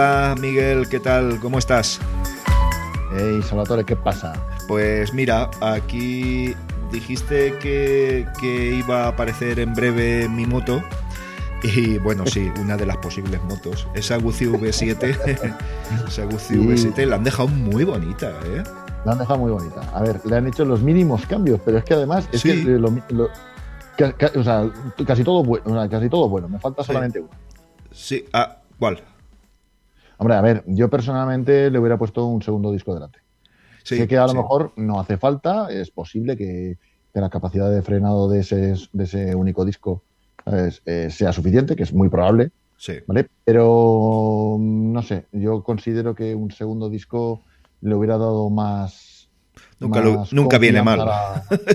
Hola Miguel, ¿qué tal? ¿Cómo estás? Hey Salvatore, ¿qué pasa? Pues mira, aquí dijiste que, que iba a aparecer en breve mi moto. Y bueno, sí, una de las posibles motos. Esa Guzzi V7, esa Guzzi V7 la han dejado muy bonita, ¿eh? La han dejado muy bonita. A ver, le han hecho los mínimos cambios, pero es que además es que lo, o sea, casi todo bueno, casi todo bueno. Me falta solamente uno. Sí, ah, ¿cuál? Hombre, a ver, yo personalmente le hubiera puesto un segundo disco delante. sé que a lo mejor no hace falta, es posible que, la capacidad de frenado de ese, de ese único disco eh, sea suficiente, que es muy probable. Sí. ¿vale? Pero no sé, yo considero que un segundo disco le hubiera dado más. Nunca, nunca, viene mal.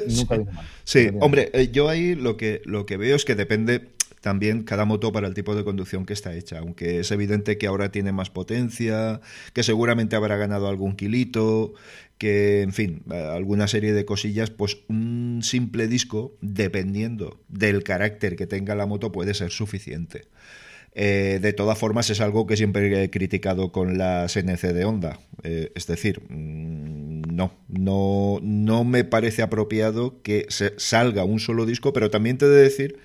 nunca viene mal. Sí, hombre, eh, yo ahí lo que, lo que veo es que depende también cada moto para el tipo de conducción que está hecha, aunque es evidente que ahora tiene más potencia, que seguramente habrá ganado algún kilito, que en fin, alguna serie de cosillas, pues un simple disco, dependiendo del carácter que tenga la moto, puede ser suficiente. Eh, de todas formas, es algo que siempre he criticado con la NC de Honda. Eh, es decir, mm, no, no, no me parece apropiado que se salga un solo disco, pero también te he de decir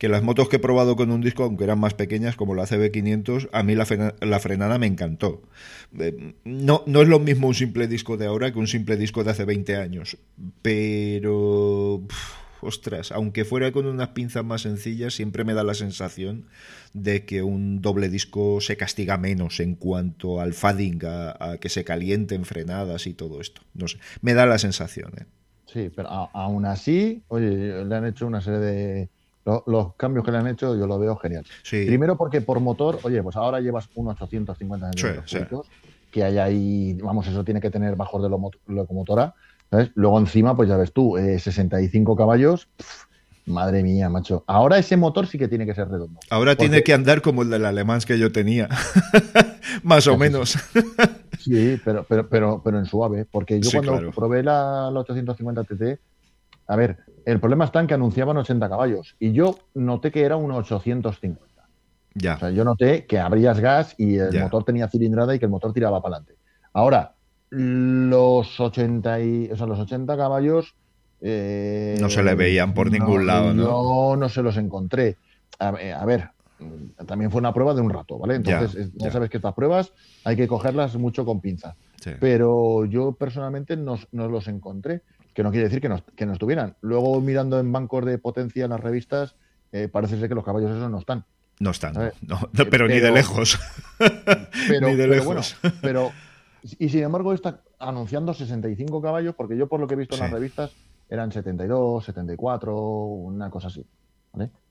que las motos que he probado con un disco, aunque eran más pequeñas, como la CB500, a mí la, frenada me encantó. Eh, no, no es lo mismo un simple disco de ahora que un simple disco de hace 20 años, pero... ostras, aunque fuera con unas pinzas más sencillas, siempre me da la sensación de que un doble disco se castiga menos en cuanto al fading, a, que se calienten frenadas y todo esto. No sé, me da la sensación. ¿eh? Sí, pero aún así, oye, le han hecho una serie de los cambios que le han hecho yo lo veo genial. Primero porque por motor, oye, pues ahora llevas un 850 que hay ahí, vamos, eso tiene que tener bajos de locomotora. ¿sabes? Luego encima, pues ya ves tú, 65 eh, caballos. madre mía, macho. Ahora ese motor sí que tiene que ser redondo. Ahora tiene que andar como el del alemán que yo tenía. Más o menos. sí, pero, pero, pero, pero en suave. Porque yo cuando probé la, la 850 TT, a ver, el problema está en que anunciaban 80 caballos y yo noté que era un 850. Ya. O sea, yo noté que abrías gas y el motor tenía cilindrada y que el motor tiraba para adelante. Ahora, los 80, y, o sea, los 80 caballos... Eh, no se le veían por ningún lado, ¿no? No, no se los encontré. A, ver, también fue una prueba de un rato, ¿vale? Entonces, ya, sabes que estas pruebas hay que cogerlas mucho con pinza. Pero yo personalmente no, no, los encontré que no quiere decir que no, que no estuvieran. Luego, mirando en bancos de potencia en las revistas, eh, parece ser que los caballos esos no están. No están, no, pero, ni de lejos. Pero, ni de lejos. pero, y sin embargo, está anunciando 65 caballos, porque yo, por lo que he visto en las revistas, eran 72, 74, una cosa así.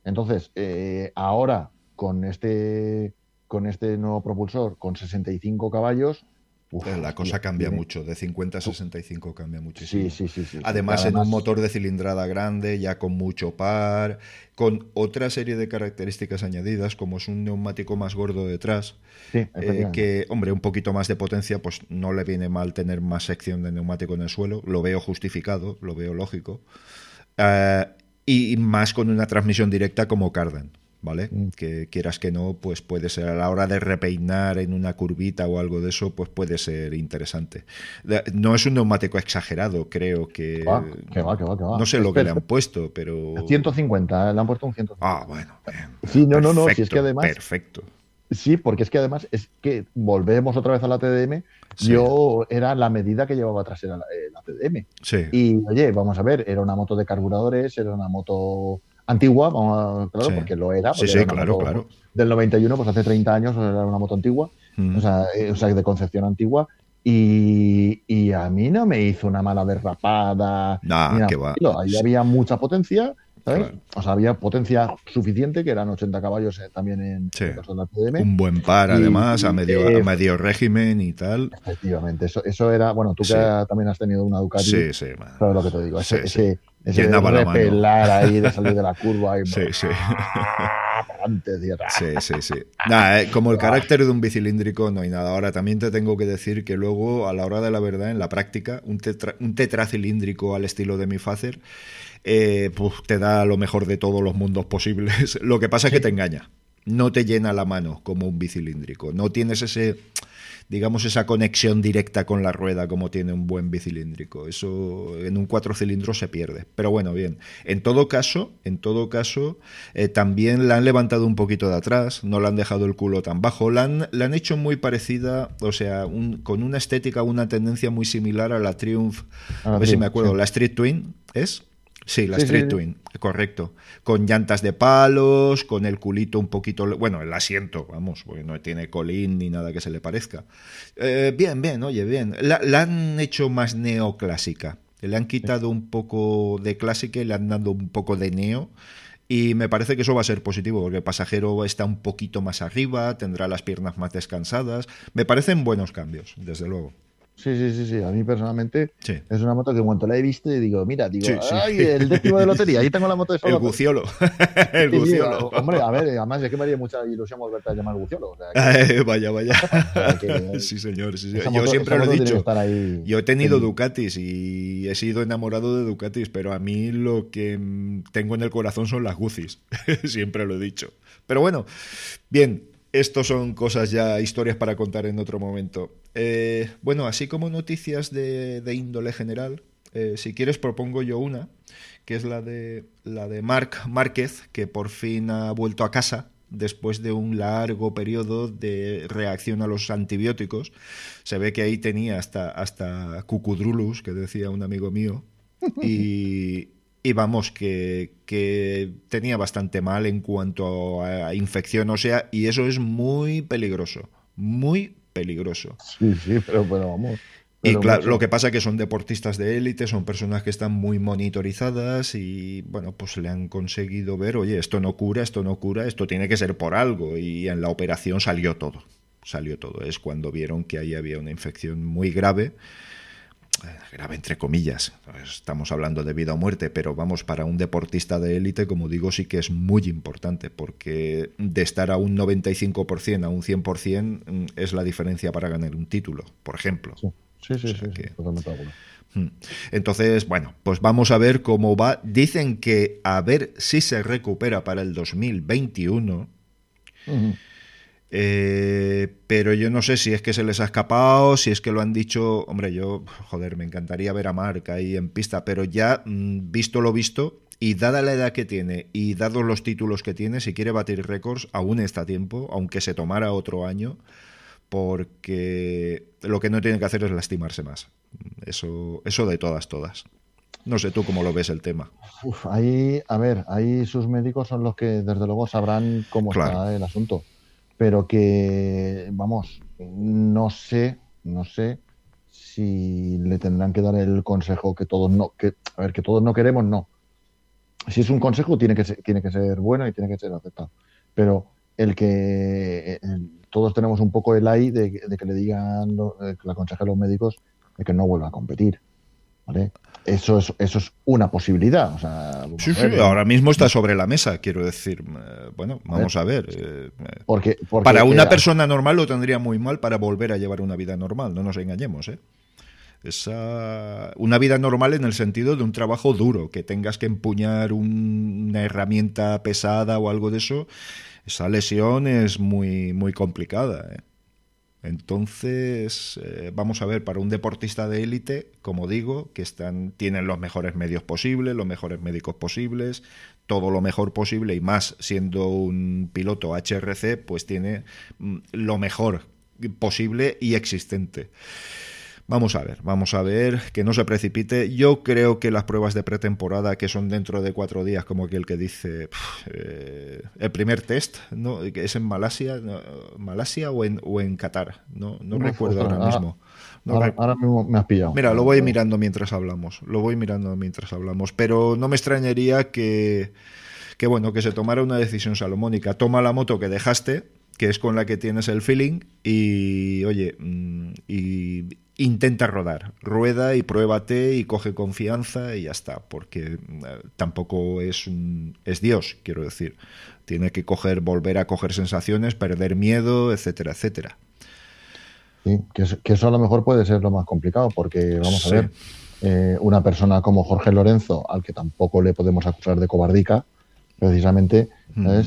Entonces, eh, ahora, con este, con este nuevo propulsor, con 65 caballos, la cosa cambia mucho, de 50 a 65 cambia muchísimo. Sí, Además, en un motor de cilindrada grande, ya con mucho par, con otra serie de características añadidas, como es un neumático más gordo detrás, eh, que, hombre, un poquito más de potencia, pues no le viene mal tener más sección de neumático en el suelo, lo veo justificado, lo veo lógico. Eh, y más con una transmisión directa como Cardan. ¿Vale? Mm. Que quieras que no, pues puede ser a la hora de repeinar en una curvita o algo de eso, pues puede ser interesante. No es un neumático exagerado, creo que. que va, que va, que va. No sé lo que le han puesto, pero. 150, ¿eh? le han puesto un 150. Ah, bueno. Sí, no, no, no, si es que además. Perfecto. Sí, porque es que además es que volvemos otra vez a la TDM. Yo era la medida que llevaba atrás era la, eh, la TDM. Sí. Y oye, vamos a ver, era una moto de carburadores, era una moto antigua, vamos claro, porque lo era. sí, sí, claro, claro. Del 91, pues hace 30 años era una moto antigua, mm. o, sea, eh, o, sea, de concepción antigua. Y, y, a mí no me hizo una mala derrapada. Nah, que va. Ahí había mucha potencia, ¿sabes? O sea, había potencia suficiente, que eran 80 caballos eh, también en, sí. Un buen par, además, a, medio, a medio régimen y tal. Efectivamente, eso, eso era. Bueno, tú que también has tenido una Ducati. Sí, sí. Sabes lo que te digo. Ese, ese, ese repelar ahí de salir de la curva y sí, sí. antes sí, sí, sí. Nada, eh, como el carácter de un bicilíndrico no hay nada. Ahora también te tengo que decir que luego, a la hora de la verdad, en la práctica, un, un tetracilíndrico al estilo de mi Facer eh, pues te da lo mejor de todos los mundos posibles. Lo que pasa es que te engaña. no te llena la mano como un bicilíndrico. No tienes ese digamos, esa conexión directa con la rueda como tiene un buen bicilíndrico. Eso en un cuatro cilindros se pierde. Pero bueno, bien. En todo caso, en todo caso, eh, también la han levantado un poquito de atrás, no le han dejado el culo tan bajo, la han, la han hecho muy parecida, o sea, con una estética, una tendencia muy similar a la Triumph, a ver si me acuerdo, la Street Twin, ¿es? Sí, la Street Twin, correcto. Con llantas de palos, con el culito un poquito. Bueno, el asiento, vamos, porque no tiene colín ni nada que se le parezca. Eh, bien, bien, oye, bien. La, han hecho más neoclásica. Le han quitado un poco de clásica y le han dado un poco de neo. Y me parece que eso va a ser positivo, porque el pasajero está un poquito más arriba, tendrá las piernas más descansadas. Me parecen buenos cambios, desde luego. Sí, sí, sí, sí. A mí personalmente es una moto que en cuanto la he visto digo, mira, digo, ay, el décimo de lotería, ahí tengo la moto de El Guciolo. el Guciolo. hombre, a ver, además es que me haría mucha ilusión volverte a llamar Guciolo. vaya, vaya. sí, señor. Sí, yo siempre lo he dicho. Yo he tenido Ducatis y he sido enamorado de Ducatis, pero a mí lo que tengo en el corazón son las Gucis. siempre lo he dicho. Pero bueno, bien, estos son cosas ya, historias para contar en otro momento. Eh, bueno, así como noticias de, índole general, eh, si quieres propongo yo una, que es la de, la de Marc Márquez, que por fin ha vuelto a casa después de un largo periodo de reacción a los antibióticos. Se ve que ahí tenía hasta, hasta cucudrulus, que decía un amigo mío, y, y vamos, que, que, tenía bastante mal en cuanto a infección o sea, y eso es muy peligroso, muy peligroso. Sí, sí, pero bueno, vamos. y claro, lo que pasa es que son deportistas de élite, son personas que están muy monitorizadas y bueno, pues le han conseguido ver, oye, esto no cura, esto no cura, esto tiene que ser por algo y en la operación salió todo, salió todo. Es cuando vieron que ahí había una infección muy grave grave entre comillas, estamos hablando de vida o muerte, pero vamos, para un deportista de élite, como digo, sí que es muy importante, porque de estar a un 95% a un 100% mm, es la diferencia para ganar un título, por ejemplo. Sí, sí, sí, mm. Entonces, bueno, pues vamos a ver cómo va. Dicen que a ver si se recupera para el 2021. Eh, pero yo no sé si es que se les ha escapado, si es que lo han dicho. Hombre, yo, joder, me encantaría ver a Marc ahí en pista, pero ya mm, visto lo visto, y dada la edad que tiene y dados los títulos que tiene, si quiere batir récords, aún está a tiempo, aunque se tomara otro año, porque lo que no tiene que hacer es lastimarse más. Eso, eso de todas, todas. No sé tú cómo lo ves el tema. ahí, a ver, ahí sus médicos son los que desde luego sabrán cómo está el asunto pero que, vamos, no sé, no sé si le tendrán que dar el consejo que todos no, que, a ver, que todos no queremos, no. Si es un consejo, tiene que ser, tiene que ser bueno y tiene que ser aceptado. Pero el que todos tenemos un poco el ahí de, que le digan, que le aconsejen los médicos de que no vuelva a competir. ¿vale? Eso es, eso es una posibilidad. sí, sí, ahora mismo está sobre la mesa, quiero decir. Eh, bueno, vamos a ver. Eh, porque, para una persona normal lo tendría muy mal para volver a llevar una vida normal, no nos engañemos. ¿eh? Esa, una vida normal en el sentido de un trabajo duro, que tengas que empuñar una herramienta pesada o algo de eso, esa lesión es muy, muy complicada. ¿eh? Entonces, eh, vamos a ver, para un deportista de élite, como digo, que están, tienen los mejores medios posibles, los mejores médicos posibles, todo lo mejor posible y más siendo un piloto HRC, pues tiene mm, lo mejor posible y existente. Vamos a ver, vamos a ver, que no se precipite. Yo creo que las pruebas de pretemporada, que son dentro de cuatro días, como aquel que dice, eh, el primer test, ¿no? que es en Malasia, Malasia o en, o en Qatar, no, no, recuerdo ahora, mismo. ahora, mismo me has pillado. Mira, lo voy mirando mientras hablamos, lo voy mirando mientras hablamos, pero no me extrañaría que, que bueno, que se tomara una decisión salomónica. Toma la moto que dejaste, que es con la que tienes el feeling, y oye, mm, y, intenta rodar, rueda y pruébate y coge confianza y ya está, porque eh, tampoco es un, es Dios, quiero decir. Tiene que coger, volver a coger sensaciones, perder miedo, etcétera, etcétera. Sí, que, eso a lo mejor puede ser lo más complicado, porque vamos a ver, eh, una persona como Jorge Lorenzo, al que tampoco le podemos acusar de cobardica, precisamente,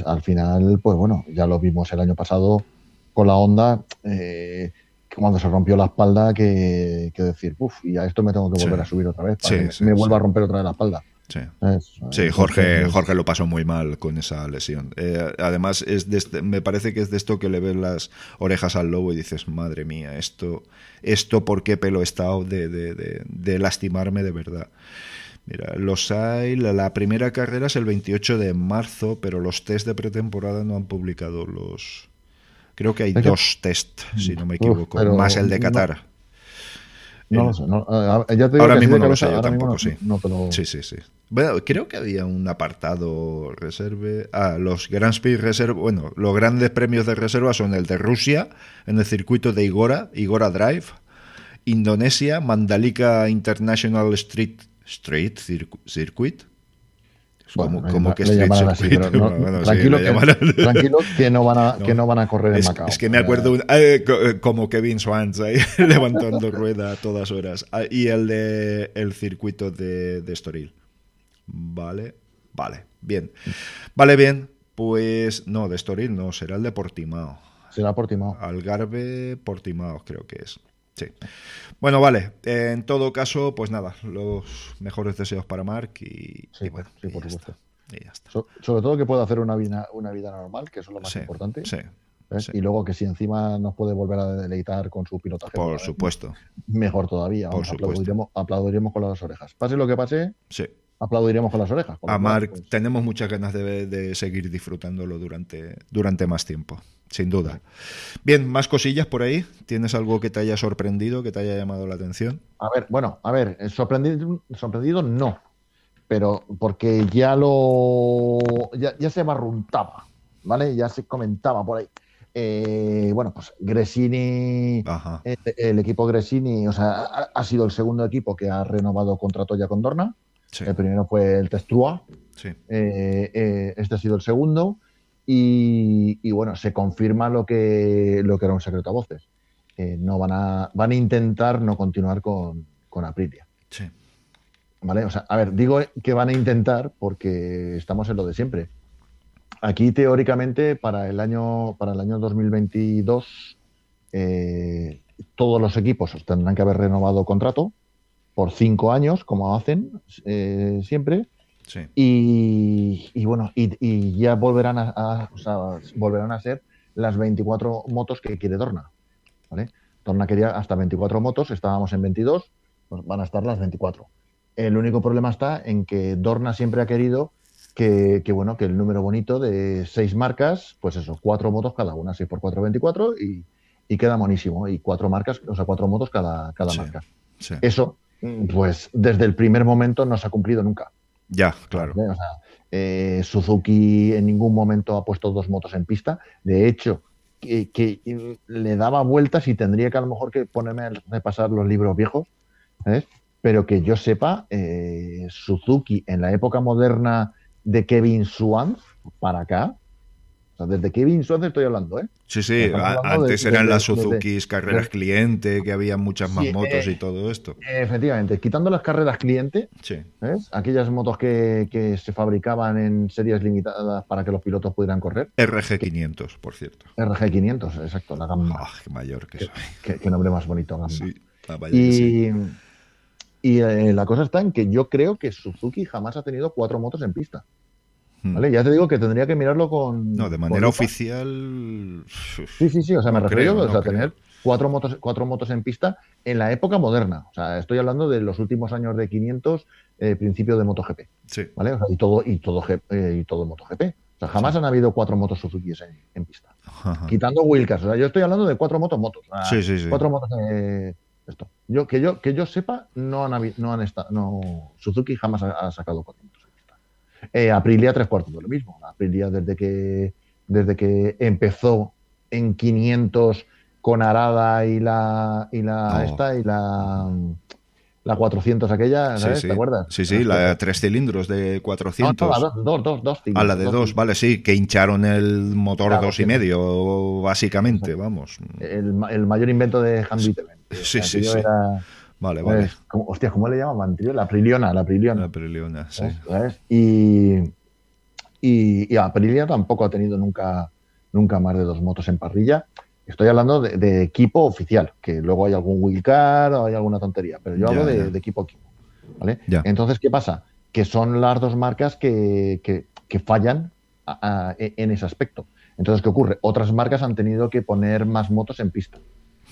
al final, pues bueno, ya lo vimos el año pasado con la Honda, eh, cuando se rompió la espalda, que, decir, uff, y a esto me tengo que volver a subir otra vez, para que me vuelva a romper otra vez la espalda. Sí, Jorge, Jorge lo pasó muy mal con esa lesión. Eh, además, es este, me parece que es de esto que le ves las orejas al lobo y dices, madre mía, esto, esto por qué pelo he estado de, de, lastimarme de verdad. Mira, los hay, la, primera carrera es el 28 de marzo, pero los test de pretemporada no han publicado los... Creo que hay dos test, si no me equivoco, más el de Qatar. No, lo sé. ahora mismo no lo sé, yo tampoco, sí. Sí, sí, sí. Bueno, creo que había un apartado reserve. Ah, los Grand Prix reserva. Bueno, los grandes premios de reserva son el de Rusia, en el circuito de Igora, Igora Drive, Indonesia, Mandalika International Street, Street Circuit, como, que tranquilo, que, no van a, que no van a correr en Macao. Es que me acuerdo eh, eh, como Kevin Swans ahí levantando rueda a todas horas. Ah, y el de el circuito de, de Estoril. Vale, vale, bien. Vale, bien. Pues no, de Estoril no, será el de Portimao. Será Portimao. Algarve, Portimao creo que es. Sí. Bueno, vale. En todo caso, pues nada, los mejores deseos para Mark y, bueno, sí, por supuesto. y ya está. sobre todo que pueda hacer una vida, una vida normal, que eso es lo más importante. Sí, Y luego que si encima nos puede volver a deleitar con su pilotaje. Por supuesto. Mejor todavía. Por aplaudiremos, aplaudiremos, con las orejas. Pase lo que pase. Sí aplaudiremos con las orejas. a Mark pues tenemos muchas ganas de, seguir disfrutándolo durante, durante más tiempo, sin duda. Bien, más cosillas por ahí. ¿Tienes algo que te haya sorprendido, que te haya llamado la atención? A ver, bueno, a ver, eh, sorprendido, sorprendido no, pero porque ya lo ya, se barruntaba, ¿vale? Ya se comentaba por ahí. Eh, bueno, pues Gresini, el, el, equipo Gresini, o sea, ha, ha, sido el segundo equipo que ha renovado contrato ya con Dorna. El primero fue el Testrua. Eh, eh, este ha sido el segundo. Y, bueno, se confirma lo que, lo que era un secreto a voces. no van a, van a intentar no continuar con, con Aprilia. Sí. ¿Vale? O sea, a ver, digo que van a intentar porque estamos en lo de siempre. Aquí, teóricamente, para el año, para el año 2022, eh, todos los equipos tendrán que haber renovado contrato por cinco años, como hacen eh, siempre. Y, bueno, y, ya volverán a, volverán a ser las 24 motos que quiere Dorna. ¿vale? Dorna quería hasta 24 motos, estábamos en 22, pues van a estar las 24. El único problema está en que Dorna siempre ha querido que, bueno, que el número bonito de seis marcas, pues eso, cuatro motos cada una, 6 por 4, 24 y, y queda monísimo. Y cuatro marcas, o sea, cuatro motos cada, cada marca. Eso pues desde el primer momento no se ha cumplido nunca. Ya, claro. Eh, Suzuki en ningún momento ha puesto dos motos en pista. De hecho, que, le daba vueltas y tendría que a lo mejor que ponerme a repasar los libros viejos, pero que yo sepa, eh, Suzuki en la época moderna de Kevin Swan para acá, desde Kevin Swans estoy hablando, ¿eh? Sí, sí, antes eran las Suzuki carreras cliente, que había muchas más motos y todo esto. Efectivamente, quitando las carreras cliente, aquellas motos que, se fabricaban en series limitadas para que los pilotos pudieran correr. RG500, por cierto. RG500, exacto, la gama. Ah, qué mayor que soy. Qué, nombre más bonito, gama. Sí, y, y eh, la cosa está en que yo creo que Suzuki jamás ha tenido cuatro motos en pista. ¿Vale? Ya te digo que tendría que mirarlo con. No, de manera oficial. Sí, sí, sí. O sea, me refiero a tener cuatro motos, cuatro motos en pista en la época moderna. O sea, estoy hablando de los últimos años de 500, eh, principio de MotoGP. Sí. ¿Vale? O sea, y todo, y todo, eh, y todo MotoGP. O sea, jamás han habido cuatro motos Suzuki en, pista. Quitando Wilcas. O sea, yo estoy hablando de cuatro motos motos. sí, sí, sí. Cuatro motos. Eh, esto. Yo, que yo, que yo sepa, no han, no han estado. No, Suzuki jamás ha, ha sacado cuatro. Eh, Aprilia tres cuartos de lo mismo. Aprilia desde que, desde que empezó en 500 con Arada y la, y la esta y la la 400 aquella, ¿sabes? ¿te acuerdas? Sí, sí, la tres cilindros de 400. No, no, dos, dos, dos, A la de dos, vale, sí, que hincharon el motor dos y medio, básicamente, vamos. El, el, mayor invento de Hans Sí, sí, sí. Vale, vale. hostia, ¿cómo le llamaban, tío? La Priliona, la Priliona. La Priliona, sí. ¿Sabes? Y, y, Aprilia tampoco ha tenido nunca, nunca más de dos motos en parrilla. Estoy hablando de, equipo oficial, que luego hay algún wheelcar o hay alguna tontería, pero yo hablo de, equipo equipo. ¿vale? Entonces, ¿qué pasa? Que son las dos marcas que, que, fallan en ese aspecto. Entonces, ¿qué ocurre? Otras marcas han tenido que poner más motos en pista.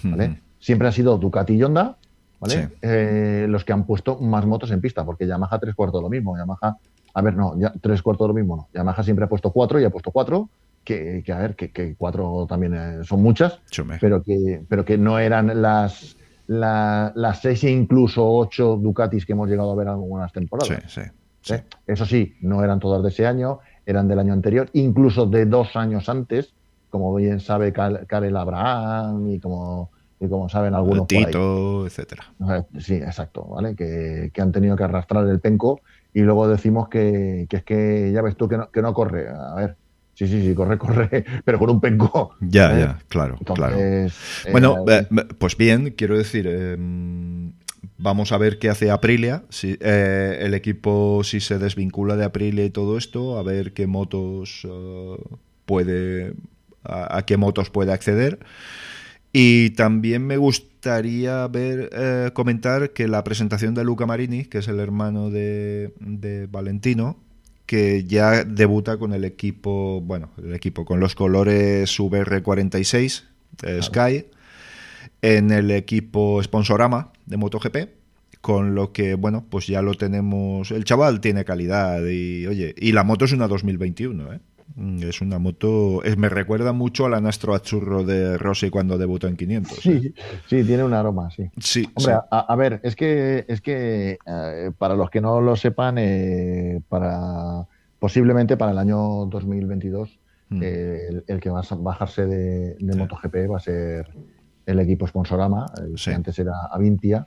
¿vale? Siempre ha sido Ducati y Honda, ¿vale? Eh, los que han puesto más motos en pista, porque Yamaha tres cuartos lo mismo. Yamaha, a ver, no, ya, tres cuartos lo mismo no. Yamaha siempre ha puesto cuatro y ha puesto cuatro, que, a ver, que, cuatro también eh, son muchas, pero que, pero que no eran las, las seis e incluso ocho Ducatis que hemos llegado a ver algunas temporadas. Sí, sí, ¿Eh? Eso sí, no eran todas de ese año, eran del año anterior, incluso de dos años antes, como bien sabe Karel Abraham y como, y como saben algunos. Tito, etcétera. Sí, exacto, ¿vale? Que, han tenido que arrastrar el penco y luego decimos que, es que ya ves tú que no, que no corre. A ver, Sí, sí, sí, corre, corre, pero con un penco. Ya, ¿eh? ya, claro, claro. bueno, eh, pues bien, quiero decir, em, Vamos a ver qué hace Aprilia, si, eh, el equipo si se desvincula de Aprilia y todo esto, a ver qué motos eh, puede, a, qué motos puede acceder. Y también me gustaría ver, eh, comentar que la presentación de Luca Marini, que es el hermano de, de Valentino, que ya debuta con el equipo, bueno, el equipo con los colores VR46 Sky en el equipo Sponsorama de MotoGP, con lo que, bueno, pues ya lo tenemos. El chaval tiene calidad y, oye, y la moto es una 2021, ¿eh? Mm, es una moto, me recuerda mucho a la Nastro Azzurro de Rossi cuando debutó en 500. Sí, ¿eh? sí, tiene un aroma, sí. Sí. Hombre, A, ver, es que, es que eh, para los que no lo sepan, eh, para posiblemente para el año 2022, mm. el, que va a bajarse de, de MotoGP va a ser el equipo Sponsorama, que antes era Avintia,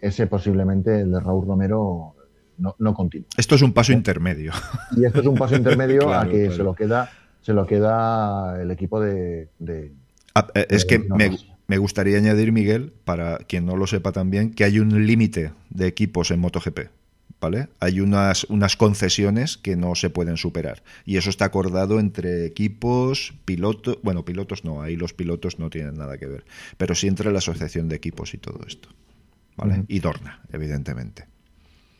ese posiblemente el de Raúl Romero no, no continúa. Esto es un paso intermedio. Y esto es un paso intermedio a que se lo queda se lo queda el equipo de... Ah, eh, es que me, gustaría añadir, Miguel, para quien no lo sepa también, que hay un límite de equipos en MotoGP. ¿Vale? Hay unas, unas concesiones que no se pueden superar. Y eso está acordado entre equipos, pilotos. Bueno, pilotos no, ahí los pilotos no tienen nada que ver. Pero sí entre la asociación de equipos y todo esto. ¿vale? Y Dorna, evidentemente.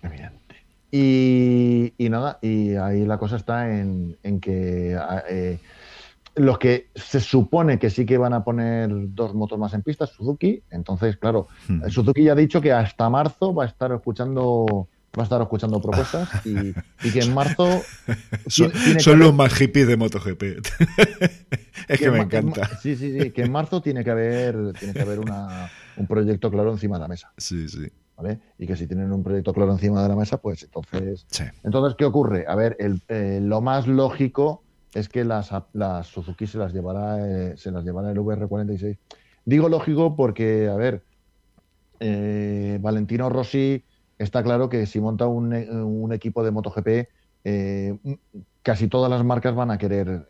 Evidente. Y, nada, y ahí la cosa está en, que eh, los que se supone que sí que van a poner dos motos más en pista Suzuki. Entonces, claro, Suzuki ya ha dicho que hasta marzo va a estar escuchando va a estar escuchando propuestas y, que en marzo son, los más hippies de MotoGP. es que, me encanta. sí, sí, sí, que en marzo tiene que haber, tiene que haber un proyecto claro encima de la mesa. Sí, sí. ¿Vale? Y que si tienen un proyecto claro encima de la mesa, pues entonces. Entonces, ¿qué ocurre? A ver, el, eh, lo más lógico es que las, las Suzuki se las llevará, eh, se las llevará el VR46. Digo lógico porque, a ver, eh, Valentino Rossi está claro que si monta un, un equipo de MotoGP, casi todas las marcas van a querer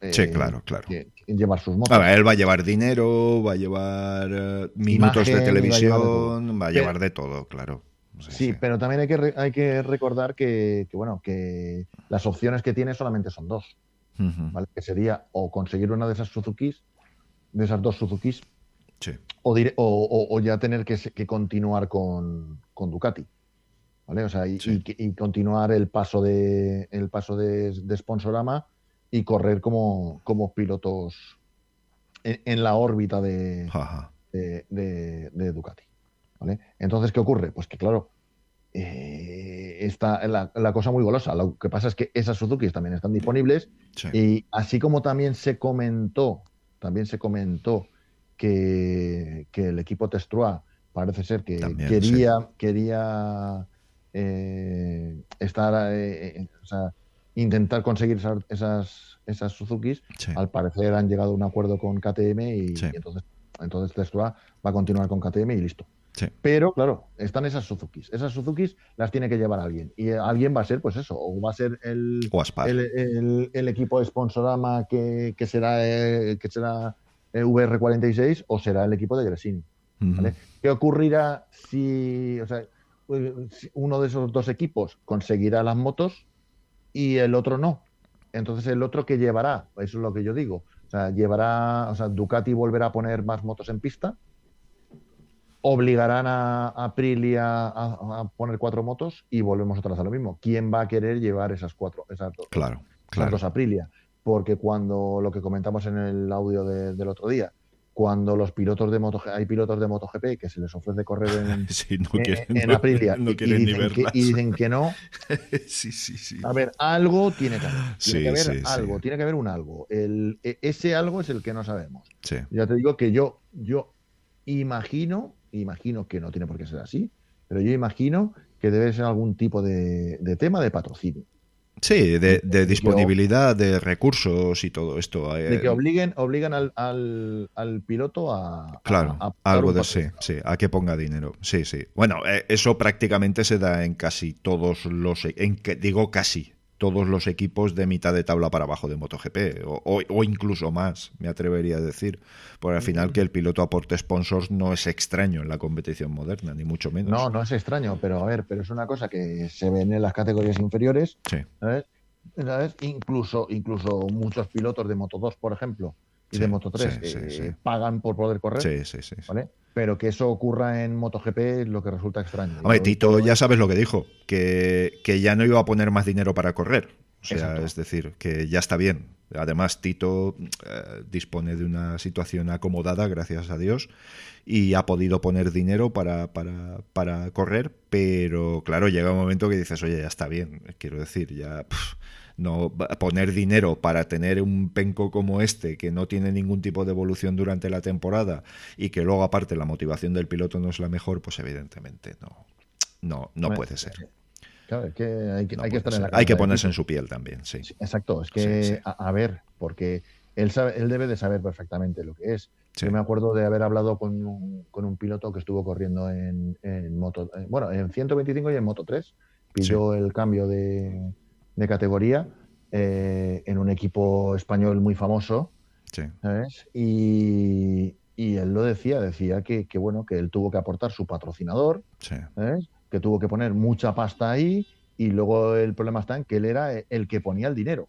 eh, sí, claro, claro. llevar sus motos. él va a llevar dinero, va a llevar eh, minutos de televisión, va a llevar de todo, claro. Sí, pero también hay que, hay que recordar que, bueno, que las opciones que tiene solamente son dos. Que sería o conseguir una de esas Suzukis, de esas dos Suzukis, o, ya tener que, continuar con, con, Ducati. ¿Vale? O sea, y, continuar el paso de el paso de, Sponsorama y correr como, como pilotos en, la órbita de, de, Ducati. ¿Vale? Entonces, ¿qué ocurre? Pues que claro, eh, está la, la, cosa muy golosa. Lo que pasa es que esas Suzuki también están disponibles y así como también se comentó, también se comentó que, el equipo Testrua parece ser que quería, quería eh, estar, eh, o sea, intentar conseguir esas, esas, esas Suzukis. Al parecer han llegado a un acuerdo con KTM y, entonces, entonces Testrua va a continuar con KTM y listo. Pero, claro, están esas Suzukis. Esas Suzukis las tiene que llevar alguien. Y alguien va a ser, pues eso, o va a ser el, el, el, equipo de Sponsorama que, que será, eh, que será VR46 o será el equipo de Gresini. ¿Qué ocurrirá si, uno de esos dos equipos conseguirá las motos y el otro no? entonces el otro que llevará, eso es lo que yo digo, o sea, llevará, o sea, Ducati volverá a poner más motos en pista, obligarán a, Aprilia a, poner cuatro motos y volvemos otra vez a lo mismo. ¿Quién va a querer llevar esas cuatro, esas dos, claro, claro. dos Aprilia? Porque cuando lo que comentamos en el audio del otro día, cuando los pilotos de MotoGP, hay pilotos de MotoGP que se les ofrece correr en, Aprilia y, dicen que, y, dicen que, no. sí, sí, sí. A ver, algo tiene que haber. Tiene que haber algo, tiene que haber un algo. El, e, ese algo es el que no sabemos. Ya te digo que yo, yo imagino, imagino que no tiene por qué ser así, pero yo imagino que debe ser algún tipo de tema de patrocinio. Sí, de, disponibilidad de recursos y todo esto. De eh, que obliguen, obligan al, al, piloto a. Claro, algo de sí, sí, a que ponga dinero. Sí, sí. Bueno, eh, eso prácticamente se da en casi todos los. En que, digo casi, todos los equipos de mitad de tabla para abajo de MotoGP, o, incluso más, me atrevería a decir. Por al final que el piloto aporte sponsors no es extraño en la competición moderna, ni mucho menos. No, no es extraño, pero a ver, pero es una cosa que se ve en las categorías inferiores. Sí. ¿sabes? Incluso, incluso muchos pilotos de Moto 2, por ejemplo, y de Moto 3 eh, pagan por poder correr. Sí, sí, sí. ¿vale? Pero que eso ocurra en MotoGP es lo que resulta extraño. Hombre, Tito ya sabes lo que dijo, que, que, ya no iba a poner más dinero para correr. O sea, es decir, que ya está bien. Además, Tito eh, dispone de una situación acomodada, gracias a Dios, y ha podido poner dinero para, para, para correr, pero claro, llega un momento que dices, oye, ya está bien. Quiero decir, ya no poner dinero para tener un penco como este que no tiene ningún tipo de evolución durante la temporada y que luego aparte la motivación del piloto no es la mejor, pues evidentemente no, no, no puede ser. Claro, es que hay que, hay que estar en la Hay que ponerse en su piel también, sí. exacto, es que, A, ver, porque él, sabe, él debe de saber perfectamente lo que es. Yo me acuerdo de haber hablado con un, con un piloto que estuvo corriendo en, en moto, bueno, en 125 y en Moto 3. Pilló el cambio de, de categoría eh, en un equipo español muy famoso. Y, él lo decía, decía que, bueno, que él tuvo que aportar su patrocinador, que tuvo que poner mucha pasta ahí y luego el problema está en que él era el que ponía el dinero.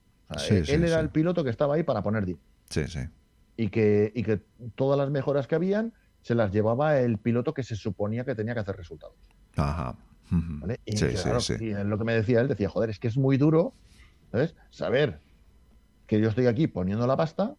él era el piloto que estaba ahí para poner dinero. Y que, y que todas las mejoras que habían se las llevaba el piloto que se suponía que tenía que hacer resultados. Ajá. Y, lo que me decía él, decía, joder, es que es muy duro, ¿sabes? Saber que yo estoy aquí poniendo la pasta,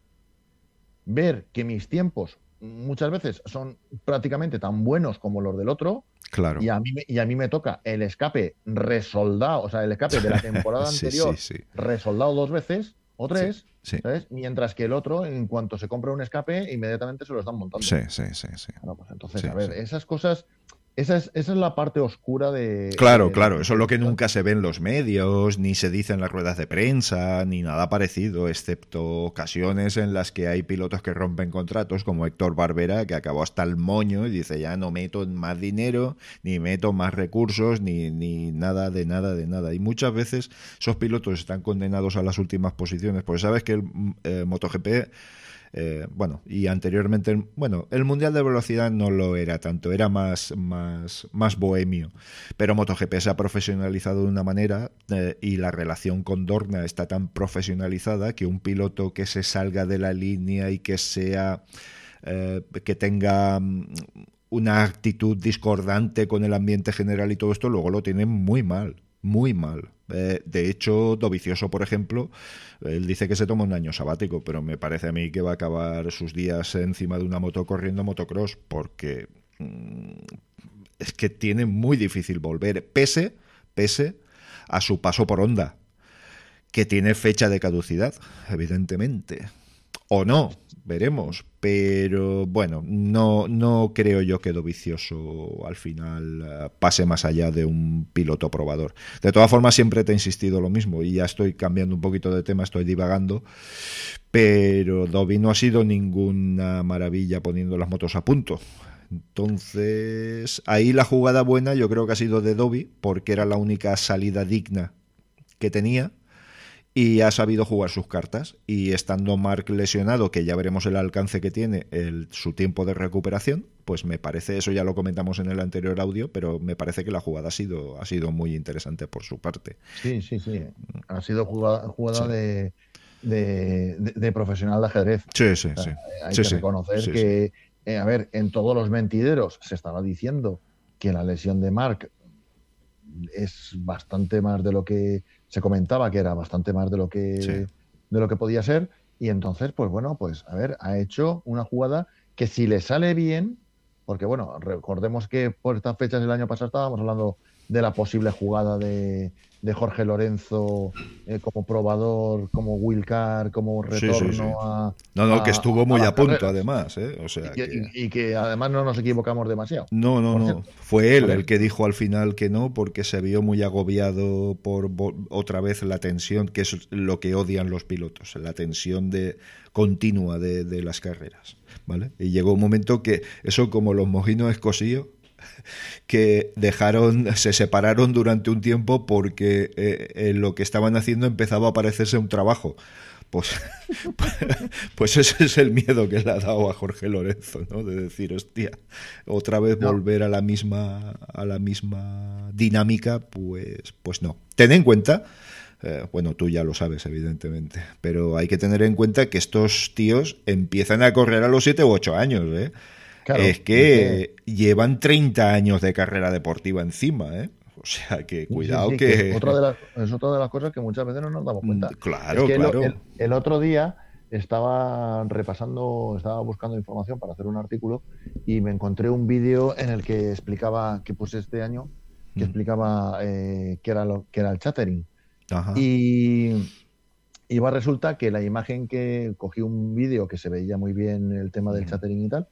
ver que mis tiempos muchas veces son prácticamente tan buenos como los del otro. Claro. Y a mí, y a mí me toca el escape resoldado, o sea, el escape de la temporada anterior resoldado dos veces o tres, ¿sabes? Mientras que el otro, en cuanto se compra un escape, inmediatamente se lo están montando. Sí, sí, sí. sí. Bueno, pues entonces, a ver, esas cosas esa es, esa es, la parte oscura de... Claro, claro, eso es lo que nunca se ve en los medios, ni se dice en las ruedas de prensa, ni nada parecido, excepto ocasiones en las que hay pilotos que rompen contratos, como Héctor Barbera, que acabó hasta el moño y dice, ya no meto más dinero, ni meto más recursos, ni, ni nada de nada de nada. Y muchas veces esos pilotos están condenados a las últimas posiciones, porque sabes que el eh, MotoGP eh, bueno, y anteriormente, bueno, el Mundial de Velocidad no lo era tanto, era más, más, más bohemio. Pero MotoGP se ha profesionalizado de una manera eh, y la relación con Dorna está tan profesionalizada que un piloto que se salga de la línea y que sea. Eh, que tenga mm, una actitud discordante con el ambiente general y todo esto, luego lo tiene muy mal muy mal. Eh, de hecho, Dovicioso, por ejemplo, él dice que se toma un año sabático, pero me parece a mí que va a acabar sus días encima de una moto corriendo motocross, porque mm, es que tiene muy difícil volver, pese, pese a su paso por onda, que tiene fecha de caducidad, evidentemente. O no, veremos. Pero bueno, no, no creo yo que Dovicioso al final eh, pase más allá de un piloto probador. De todas formas, siempre te he insistido lo mismo y ya estoy cambiando un poquito de tema, estoy divagando. Pero Dovi no ha sido ninguna maravilla poniendo las motos a punto. Entonces, ahí la jugada buena yo creo que ha sido de Dobby, porque era la única salida digna que tenía y ha sabido jugar sus cartas. Y estando Mark lesionado, que ya veremos el alcance que tiene el, su tiempo de recuperación, pues me parece, eso ya lo comentamos en el anterior audio, pero me parece que la jugada ha sido, ha sido muy interesante por su parte. Sí, sí, sí. Ha sido jugada, jugada de, de, profesional de ajedrez. Sí, sí, sí. Hay que reconocer que, eh, a ver, en todos los mentideros se estaba diciendo que la lesión de Mark es bastante más de lo que se comentaba, que era bastante más de lo que, de lo que podía ser. Y entonces, pues bueno, pues a ver, ha hecho una jugada que si le sale bien, porque bueno, recordemos que por estas fechas del año pasado estábamos hablando de la posible jugada de, de Jorge Lorenzo eh, como probador, como Wilcar, como retorno a. No, no, que estuvo muy a, punto, además. ¿eh? O sea, y, que... además no nos equivocamos demasiado. No, no, no. Fue él el que dijo al final que no, porque se vio muy agobiado por otra vez la tensión, que es lo que odian los pilotos, la tensión de continua de, de las carreras. ¿Vale? Y llegó un momento que eso, como los mojinos escosíos que dejaron, se separaron durante un tiempo porque eh, lo que estaban haciendo empezaba a parecerse un trabajo. Pues, pues ese es el miedo que le ha dado a Jorge Lorenzo, ¿no? De decir, hostia, otra vez volver a la misma, a la misma dinámica, pues, pues no. Ten en cuenta, eh, bueno, tú ya lo sabes, evidentemente, pero hay que tener en cuenta que estos tíos empiezan a correr a los 7 u 8 años, ¿eh? Es que llevan 30 años de carrera deportiva encima, ¿eh? O sea que cuidado que... es otra de las cosas que muchas veces no nos damos cuenta. Mm, claro, claro. El, otro día estaba repasando, estaba buscando información para hacer un artículo y me encontré un vídeo en el que explicaba, que puse este año, que mm. explicaba eh, qué, era lo, que era el chattering. Y, y va, resulta que la imagen que cogí un vídeo que se veía muy bien el tema del chattering y tal,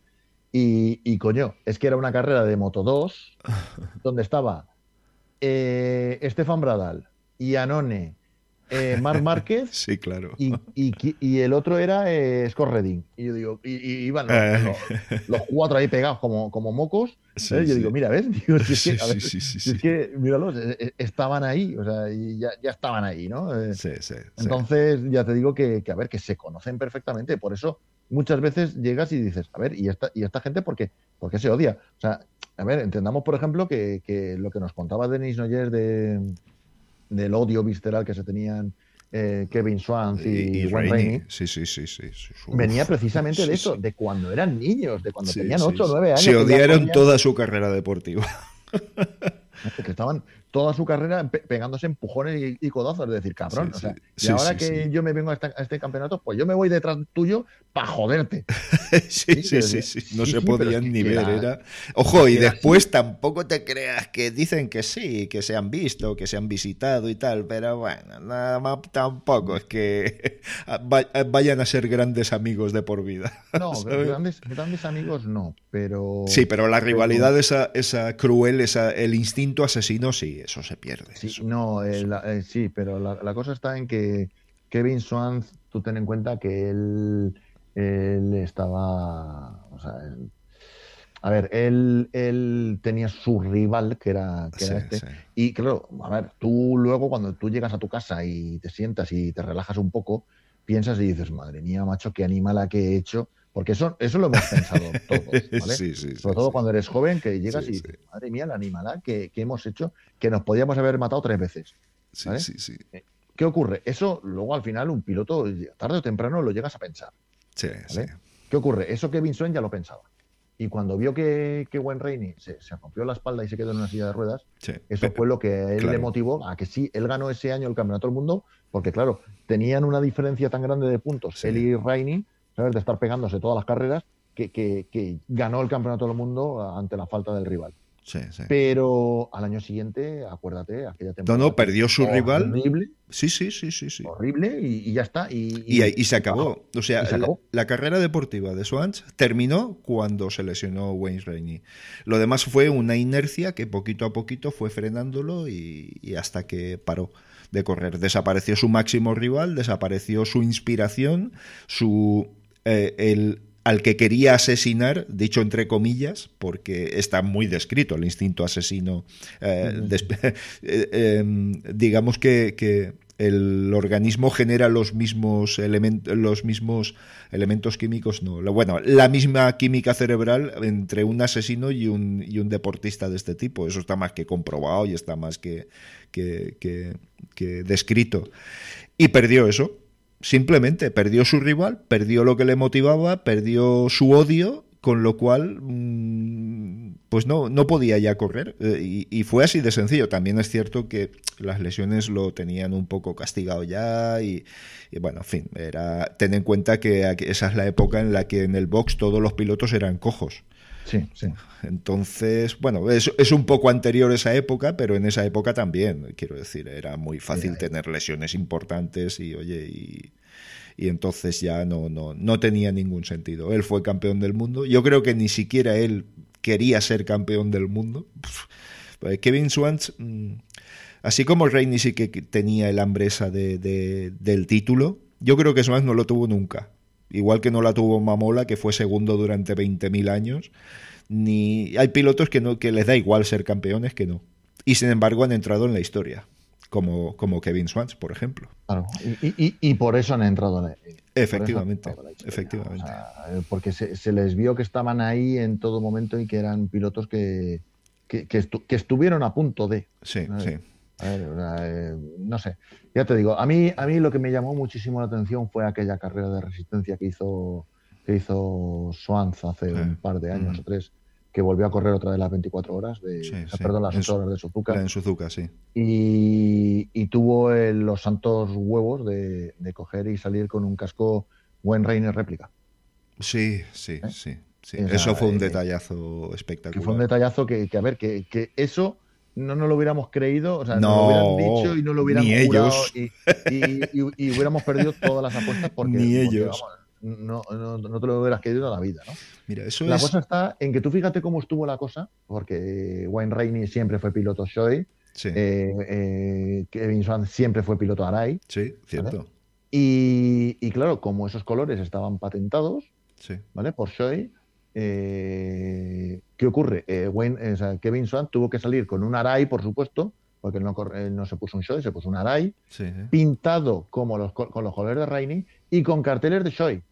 y, coño, es que era una carrera de Moto 2, donde estaba eh, Estefan Bradal y Anone, eh, Marc Márquez. Sí, claro. Y, y, el otro era eh, Scott Redding. Y yo digo, y, iban los, cuatro ahí pegados como, como mocos. yo digo, mira, ¿ves? Digo, si es que, si es que míralos, estaban ahí, o sea, y ya, ya estaban ahí, ¿no? Sí, sí. Entonces, ya te digo que, que, a ver, que se conocen perfectamente. Por eso muchas veces llegas y dices, a ver, ¿y esta, y esta gente por qué? ¿Por qué se odia? O sea, a ver, entendamos, por ejemplo, que, lo que nos contaba Denis Noyer de, del odio visceral que se tenían eh, Kevin Swans y, Wayne sí, sí, sí, sí, venía precisamente de eso, de cuando eran niños, de cuando tenían 8 o 9 años. Se odiaron toda su carrera deportiva. que estaban toda su carrera pegándose empujones y, codazos, es decir, cabrón. y ahora que yo me vengo a, este campeonato, pues yo me voy detrás tuyo para joderte. sí, sí, sí, sí, no se podían ni ver. Era... Ojo, y después tampoco te creas que dicen que sí, que se han visto, que se han visitado y tal, pero bueno, nada más tampoco es que vayan a ser grandes amigos de por vida. No, grandes, grandes, amigos no, pero... Sí, pero la rivalidad, esa, esa cruel, esa, el instinto asesino, sí, eso se pierde. Sí, no, eh, eh, sí, pero la, cosa está en que Kevin Swans, tú ten en cuenta que él, él estaba, o sea, a ver, él, él tenía su rival, que era, este. Y claro, a ver, tú luego cuando tú llegas a tu casa y te sientas y te relajas un poco, piensas y dices, madre mía, macho, qué animal que he hecho porque eso, eso lo hemos pensado todos, ¿vale? Sí, sí, Sobre todo cuando eres joven, que llegas y dices, madre mía, la animalada que, hemos hecho, que nos podíamos haber matado tres veces. Sí, sí, sí. Eh, ¿Qué ocurre? Eso luego al final un piloto, tarde o temprano, lo llegas a pensar. Sí, sí. ¿Qué ocurre? Eso Kevin Swain ya lo pensaba. Y cuando vio que, que Wayne Rainey se, se, rompió la espalda y se quedó en una silla de ruedas, eso fue lo que a él le motivó a que sí, él ganó ese año el Campeonato del Mundo, porque claro, tenían una diferencia tan grande de puntos, él y Rainey, de estar pegándose todas las carreras, que, ganó el campeonato del mundo ante la falta del rival. Sí, sí. Pero al año siguiente, acuérdate, aquella temporada. No, no, perdió su rival. Horrible. Sí, sí, sí, sí. sí. Horrible y, ya está. Y, y, se acabó. O sea, La, carrera deportiva de Swans terminó cuando se lesionó Wayne Rainey. Lo demás fue una inercia que poquito a poquito fue frenándolo y hasta que paró de correr. Desapareció su máximo rival, desapareció su inspiración, su eh, el, al que quería asesinar, dicho entre comillas, porque está muy descrito el instinto asesino. Eh, eh, em, digamos que, el organismo genera los mismos, elementos los mismos elementos químicos, no. Bueno, la misma química cerebral entre un asesino y un, y un deportista de este tipo. Eso está más que comprobado y está más que, que, que descrito. Y perdió eso. Simplemente perdió su rival, perdió lo que le motivaba, perdió su odio con lo cual mm, pues no, no podía ya correr eh, y, fue así de sencillo. También es cierto que las lesiones lo tenían un poco castigado ya y, bueno, en fin, era ten en cuenta que esa es la época en la que en el box todos los pilotos eran cojos. Sí, sí. Entonces, bueno, es, es un poco anterior esa época, pero en esa época también, quiero decir, era muy fácil tener lesiones importantes y, oye, y, y entonces ya no, no, no tenía ningún sentido. Él fue campeón del mundo. Yo creo que ni siquiera él quería ser campeón del mundo. Pues Kevin Swans, mm, así como Reigny sí que tenía el hambre esa de, del título, yo creo que Swans no lo tuvo nunca. Igual que no la tuvo Mamola, que fue segundo durante 20.000 años. Ni hay pilotos que no que les da igual ser campeones que no. Y sin embargo han entrado en la historia como, como Kevin Swans, por ejemplo. Claro, y, por eso han entrado en Efectivamente, efectivamente. Eh, porque se, les vio que estaban ahí en todo momento y que eran pilotos que, que, estuvieron a punto de. Sí, sí. Eh, no sé, ya te digo, a mí, a mí lo que me llamó muchísimo la atención fue aquella carrera de resistencia que hizo, que hizo Swans hace un par de años o tres, que volvió a correr otra de las 24 horas, de, perdón, las 8 horas de Suzuka. En Suzuka, sí. Y, tuvo los santos huevos de, coger y salir con un casco buen Reiner réplica. Sí, sí, ¿Eh? sí. eso fue un eh, detallazo espectacular. fue un detallazo que, a ver, que, eso no nos lo hubiéramos creído, o sea, no, lo hubieran dicho y no lo hubieran ni ellos. Y, hubiéramos perdido todas las apuestas porque, ni ellos no, no, no, te lo hubieras querido a la vida, ¿no? Mira, eso la cosa está en que tú fíjate cómo estuvo la cosa, porque Wayne Rainey siempre fue piloto Shoei, sí. Eh, eh, Kevin Swan siempre fue piloto Arai. Sí, cierto. Y, y, claro, como esos colores estaban patentados, sí. ¿vale? Por Shoei, eh, ¿qué ocurre? Wayne, o sea, Kevin Swan tuvo que salir con un Arai, por supuesto, porque no, no se puso un Shoei, se puso un Arai, pintado como los, con los colores de Rainey y con carteles de Shoei.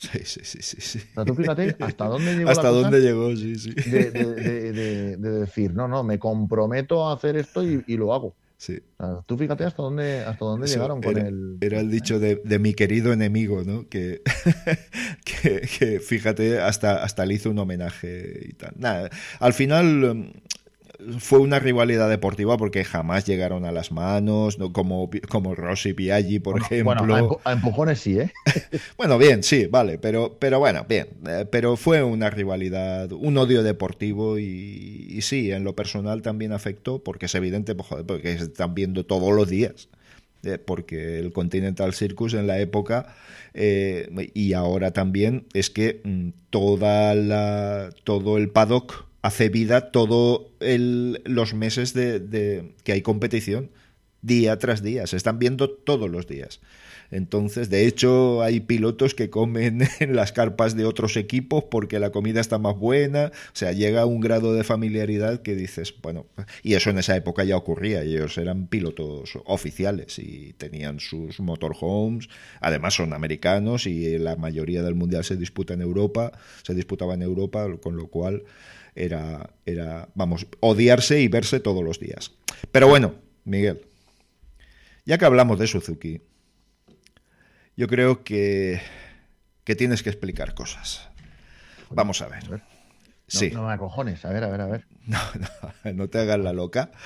Sí, sí, sí, sí. O sea, tú fíjate hasta dónde llegó. hasta dónde llegó, sí, sí. De, decir, no, no, me comprometo a hacer esto y, lo hago. Sí. tú fíjate hasta dónde, hasta dónde llegaron con el. Era el dicho de, mi querido enemigo, ¿no? Que, que, fíjate, hasta, hasta le hizo un homenaje y tal. Nada, al final fue una rivalidad deportiva porque jamás llegaron a las manos, ¿no? como, como Rossi Piaggi, por ejemplo. Bueno, a, empujones sí, ¿eh? bueno, bien, sí, vale, pero, pero bueno, bien. Eh, pero fue una rivalidad, un odio deportivo y, sí, en lo personal también afectó porque es evidente, pues, joder, porque se están viendo todos los días. Eh, porque el Continental Circus en la época eh, y ahora también es que mm, toda la, todo el paddock hace vida todos los meses de, que hay competición, día tras día, se están viendo todos los días. Entonces, de hecho, hay pilotos que comen en las carpas de otros equipos porque la comida está más buena. O sea, llega a un grado de familiaridad que dices, bueno, y eso en esa época ya ocurría. Ellos eran pilotos oficiales y tenían sus motorhomes. Además, son americanos y la mayoría del mundial se disputa en Europa, se disputaba en Europa, con lo cual era, era, vamos, odiarse y verse todos los días. Pero bueno, Miguel, ya que hablamos de Suzuki, yo creo que, que tienes que explicar cosas. Vamos a ver. No, sí. no me acojones, a ver, a ver, a ver. No, no, no te hagas la loca.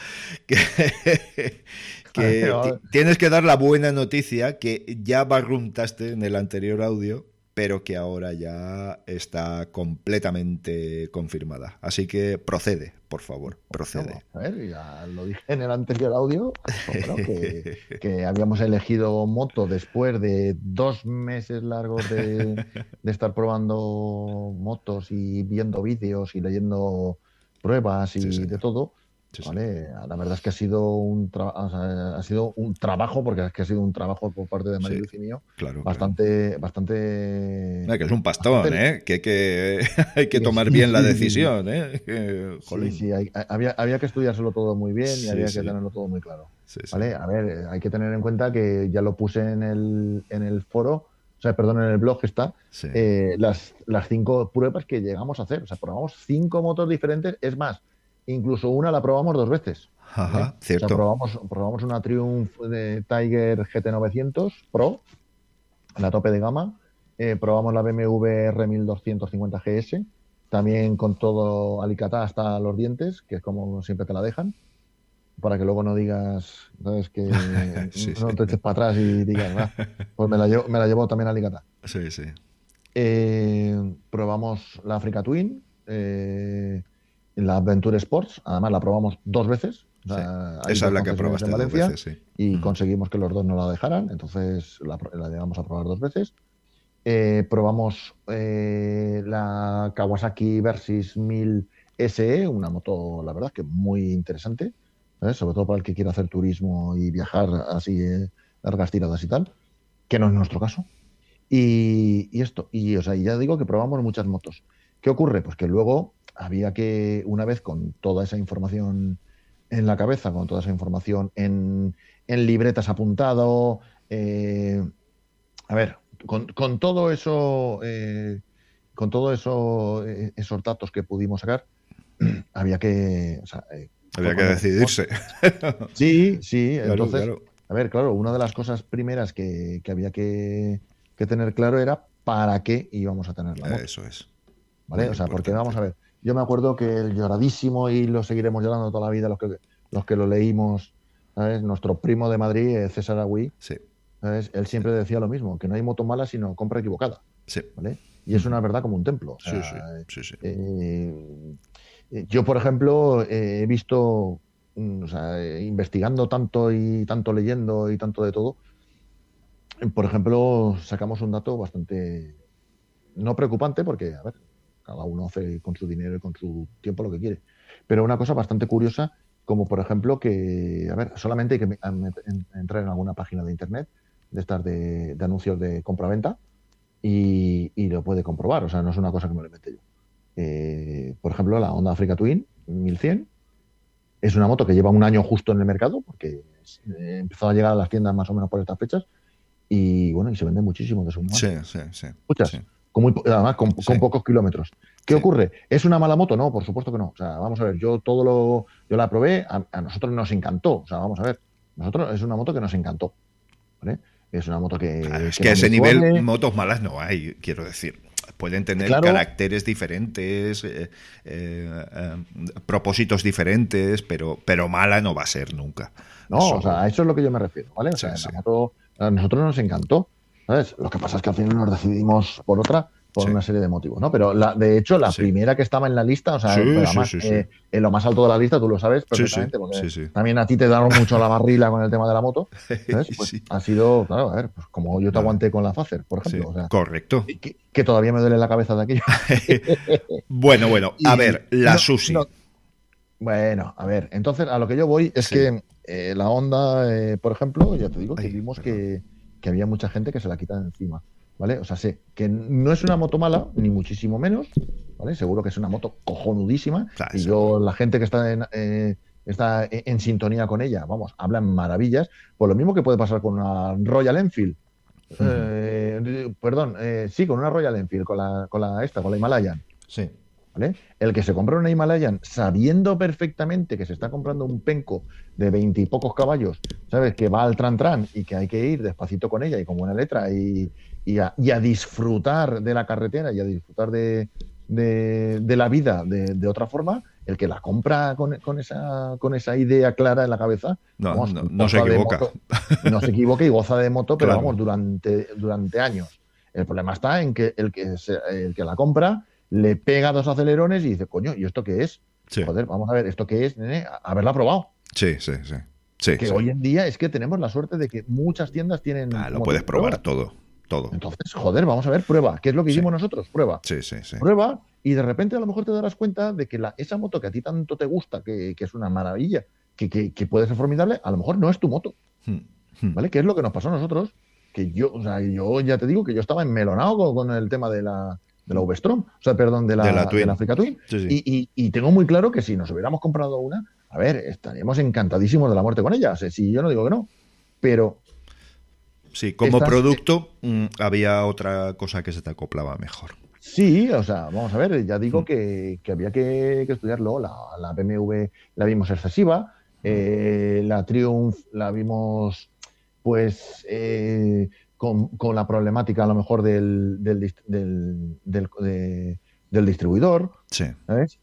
Que, que tienes que dar la buena noticia que ya barruntaste en el anterior audio pero que ahora ya está completamente confirmada. Así que procede, por favor, procede. a ver, ya lo dije en el anterior audio, que, habíamos elegido moto después de dos meses largos de, estar probando motos y viendo vídeos y leyendo pruebas y de todo la verdad es que ha sido un ha sido un trabajo, porque es que ha sido un trabajo por parte de Mario y mío, bastante, bastante. que es un pastón, ¿eh? Que, que hay que tomar bien la decisión, ¿eh? sí, sí, había, había, que estudiárselo todo muy bien y había que tenerlo todo muy claro. ¿vale? A ver, hay que tener en cuenta que ya lo puse en el, en el foro, o sea, perdón, en el blog está, eh, las, las cinco pruebas que llegamos a hacer. O sea, probamos cinco motos diferentes, es más, incluso una la probamos dos veces. Ajá, cierto. probamos, probamos una Triumph de Tiger GT900 Pro, la tope de gama. Eh, probamos la BMW R1250 GS, también con todo alicatá hasta los dientes, que es como siempre te la dejan, para que luego no digas, ¿sabes? Que no te eches para atrás y digas, pues me la llevo, me la llevo también alicatá. Sí, sí. Eh, probamos la Africa Twin, eh, la Adventure Sports, además la probamos dos veces. Esa es la que probaste dos veces, sí. Y conseguimos que los dos no la dejaran, entonces la, la llegamos a probar dos veces. Eh, probamos eh, la Kawasaki Versys 1000 SE, una moto, la verdad, que muy interesante, ¿eh? sobre todo para el que quiera hacer turismo y viajar así, largas tiradas y tal, que no es nuestro caso. Y, esto, y o sea, ya digo que probamos muchas motos. ¿Qué ocurre? Pues que luego había que, una vez con toda esa información en la cabeza, con toda esa información en, en libretas apuntado, a ver, con, todo eso, eh, con todo eso, eh, esos datos que pudimos sacar, había que, eh, había que decidirse. Sí, sí. entonces, a ver, claro, una de las cosas primeras que, había que, tener claro era para qué íbamos a tener la moto. Eso es. ¿Vale? o sea, porque vamos a ver. Yo me acuerdo que el lloradísimo, y lo seguiremos llorando toda la vida los que, los que lo leímos, ¿sabes? Nuestro primo de Madrid, César Agüí, sí él siempre decía lo mismo, que no hay moto mala sino compra equivocada. Sí. ¿vale? Y es una verdad como un templo. sí, sí, sí, eh, yo, por ejemplo, eh, he visto, mm, o sea, investigando tanto y tanto leyendo y tanto de todo, por ejemplo, sacamos un dato bastante no preocupante porque, a ver, cada uno hace con su dinero y con su tiempo lo que quiere. Pero una cosa bastante curiosa, como por ejemplo que, a ver, solamente hay que entrar en alguna página de internet de estas de, anuncios de compra-venta y, lo puede comprobar. O sea, no es una cosa que me lo invente yo. Eh, por ejemplo, la Honda Africa Twin 1100 es una moto que lleva un año justo en el mercado porque eh, empezó a llegar a las tiendas más o menos por estas fechas y bueno, y se vende muchísimo de su Sí, sí, sí. Muchas. Con además, con, pocos kilómetros. ¿Qué ocurre? ¿Es una mala moto? No, por supuesto que no. O sea, vamos a ver, yo todo lo. Yo la probé, a, a nosotros nos encantó. O sea, vamos a ver. Nosotros es una moto que nos encantó. ¿vale? Es una moto que. es que, a ese nivel motos malas no hay, quiero decir. Pueden tener caracteres diferentes, eh, eh, eh, propósitos diferentes, pero, pero mala no va a ser nunca. No, o sea, a eso es lo que yo me refiero, ¿vale? O sea, moto a nosotros nos encantó, ¿sabes? Lo que pasa es que al final nos decidimos por otra por una serie de motivos, ¿no? Pero la, de hecho, la primera que estaba en la lista, o sea, eh, en lo más alto de la lista, tú lo sabes perfectamente, porque también a ti te daron mucho la barrila con el tema de la moto, ¿sabes? Pues ha sido, claro, a ver, pues como yo te aguanté con la Facer, por ejemplo. O sea, correcto. Que, todavía me duele la cabeza de aquello. bueno, bueno, a ver, la Susi. bueno, a ver, entonces a lo que yo voy es que eh, la Honda, eh, por ejemplo, ya te digo que vimos que, que había mucha gente que se la quita de encima. ¿vale? O sea, sé que no es una moto mala, ni muchísimo menos, ¿vale? Seguro que es una moto cojonudísima. y yo, la gente que está en, eh, está en sintonía con ella, vamos, hablan maravillas. Pues lo mismo que puede pasar con una Royal Enfield. Eh, perdón, eh, sí, con una Royal Enfield, con la, con la esta, con la Himalayan. Sí. ¿Vale? El que se compra una Himalayan sabiendo perfectamente que se está comprando un penco de veintipocos caballos, ¿sabes? Que va al tran tran y que hay que ir despacito con ella y con buena letra y, y a, disfrutar de la carretera y a disfrutar de, la vida de, otra forma, el que la compra con, esa, con esa idea clara en la cabeza, no, no, se equivoca. no se equivoca y goza de moto, pero vamos, durante, durante años. El problema está en que el que, el que la compra le pega dos acelerones y dice, coño, ¿y esto qué es? Joder, vamos a ver, ¿esto qué es? Nene? Haberla probado. Sí, sí, sí. que hoy en día es que tenemos la suerte de que muchas tiendas tienen. Ah, lo puedes probar todo todo. Entonces, joder, vamos a ver, prueba. ¿Qué es lo que hicimos nosotros? Prueba. Sí, sí, sí. Prueba y de repente a lo mejor te darás cuenta de que la, esa moto que a ti tanto te gusta, que, es una maravilla, que, que, puede ser formidable, a lo mejor no es tu moto. Hmm, hmm. ¿Vale? ¿Qué es lo que nos pasó a nosotros? Que yo, o sea, yo ya te digo que yo estaba enmelonado con, el tema de la, de la o sea, perdón, de la, de la, Twin. Africa Twin. Y, y, tengo muy claro que si nos hubiéramos comprado una, a ver, estaríamos encantadísimos de la muerte con ella. si yo no digo que no, pero Sí, como producto mm, había otra cosa que se te acoplaba mejor. Sí, o sea, vamos a ver, ya digo mm. que, había que, estudiarlo. La, BMW la vimos excesiva, eh, la Triumph la vimos pues eh, con, la problemática a lo mejor del, del, distribuidor. Sí,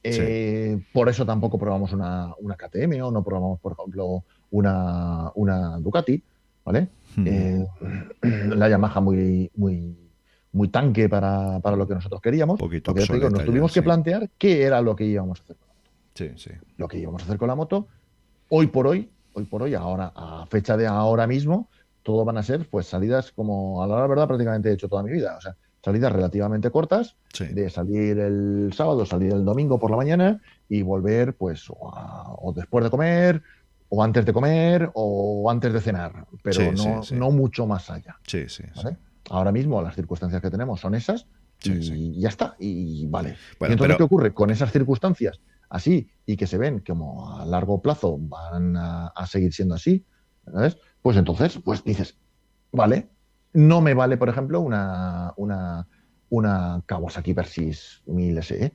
eh, Por eso tampoco probamos una, una, KTM o no probamos, por ejemplo, una, una Ducati. ¿vale? Eh, la Yamaha muy, muy, muy tanque para, lo que nosotros queríamos. Poquito nos tuvimos que plantear qué era lo que íbamos a hacer con la moto. Sí, sí. Lo que íbamos a hacer con la moto, hoy por hoy, hoy por hoy, ahora, a fecha de ahora mismo, todo van a ser pues salidas como a la verdad prácticamente he hecho toda mi vida. O sea, salidas relativamente cortas, de salir el sábado, salir el domingo por la mañana y volver pues o después de comer o antes de comer o antes de cenar, pero no, mucho más allá. Sí, sí, Ahora mismo las circunstancias que tenemos son esas y ya está, y vale. y entonces, ¿qué ocurre? Con esas circunstancias así y que se ven como a largo plazo van a, seguir siendo así, Pues entonces, pues dices, vale, no me vale, por ejemplo, una, una, una Kawasaki Versys 1000 SE.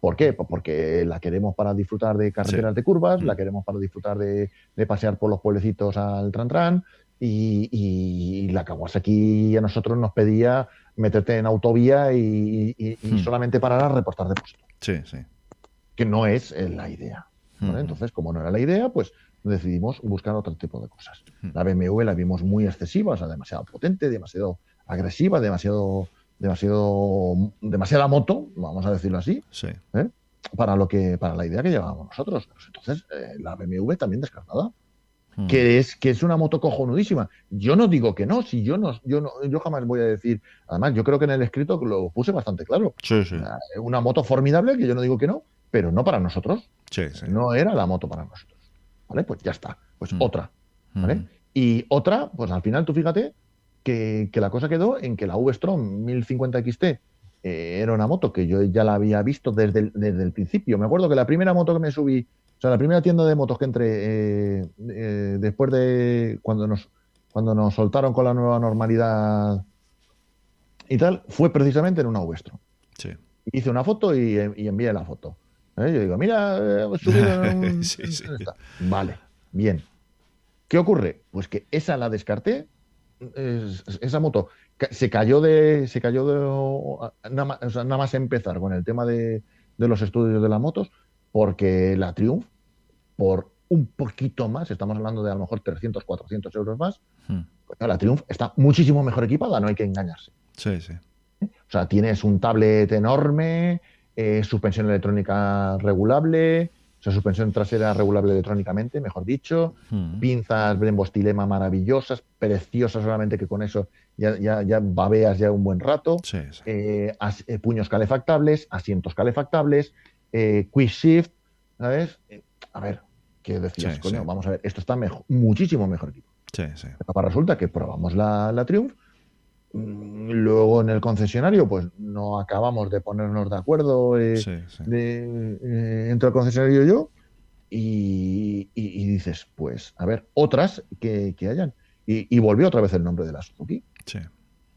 ¿Por qué? Pues porque la queremos para disfrutar de carreteras de curvas, la mm. queremos para disfrutar de, pasear por los pueblecitos al Tran y, y, la Kawasaki a nosotros nos pedía meterte en autovía y, mm. solamente parar a reportar de puesto. Sí, sí. Que no es la idea. Mm. Entonces, como no era la idea, pues decidimos buscar otro tipo de cosas. La BMW la vimos muy excesiva, o sea, demasiado potente, demasiado agresiva, demasiado demasiado demasiada moto, vamos a decirlo así, ¿eh? para lo que para la idea que llevábamos nosotros. Pues entonces, eh, la BMW también descartada. Hmm. Que es, que es una moto cojonudísima. Yo no digo que no, si yo no, yo no, yo jamás voy a decir, además, yo creo que en el escrito lo puse bastante claro. Una moto formidable, que yo no digo que no, pero no para nosotros. No era la moto para nosotros. ¿Vale? Pues ya está. Pues hmm. otra. ¿Vale? Hmm. Y otra, pues al final tú fíjate que, la cosa quedó en que la V-Strom 1050 XT eh, era una moto que yo ya la había visto desde el, desde el principio. Me acuerdo que la primera moto que me subí, o sea, la primera tienda de motos que entré eh, eh, después de cuando nos, cuando nos soltaron con la nueva normalidad y tal, fue precisamente en una V-Strom. Sí. Hice una foto y, envié la foto. Yo digo, mira, subido en Vale, bien. ¿Qué ocurre? Pues que esa la descarté esa moto se cayó de. Se cayó de. Nada más, nada más empezar con el tema de, los estudios de las motos, porque la Triumph, por un poquito más, estamos hablando de a lo mejor 300, 400 euros más, hmm. pues la Triumph está muchísimo mejor equipada, no hay que engañarse. Sí, sí. O sea, tienes un tablet enorme, eh, suspensión electrónica regulable, sea, suspensión trasera regulable electrónicamente, mejor dicho, hmm. pinzas Brembo Stilema maravillosas, preciosas solamente que con eso ya, ya, babeas ya un buen rato, eh, eh, puños calefactables, asientos calefactables, eh, quick shift, ¿sabes? a ver, ¿qué decías? Coño, vamos a ver, esto está mejor, muchísimo mejor equipo. Sí, sí. resulta que probamos la, la Triumph, luego en el concesionario, pues no acabamos de ponernos de acuerdo eh, eh, entre el concesionario y yo. Y, dices, pues, a ver, otras que, hayan. Y, volvió otra vez el nombre de la Suzuki.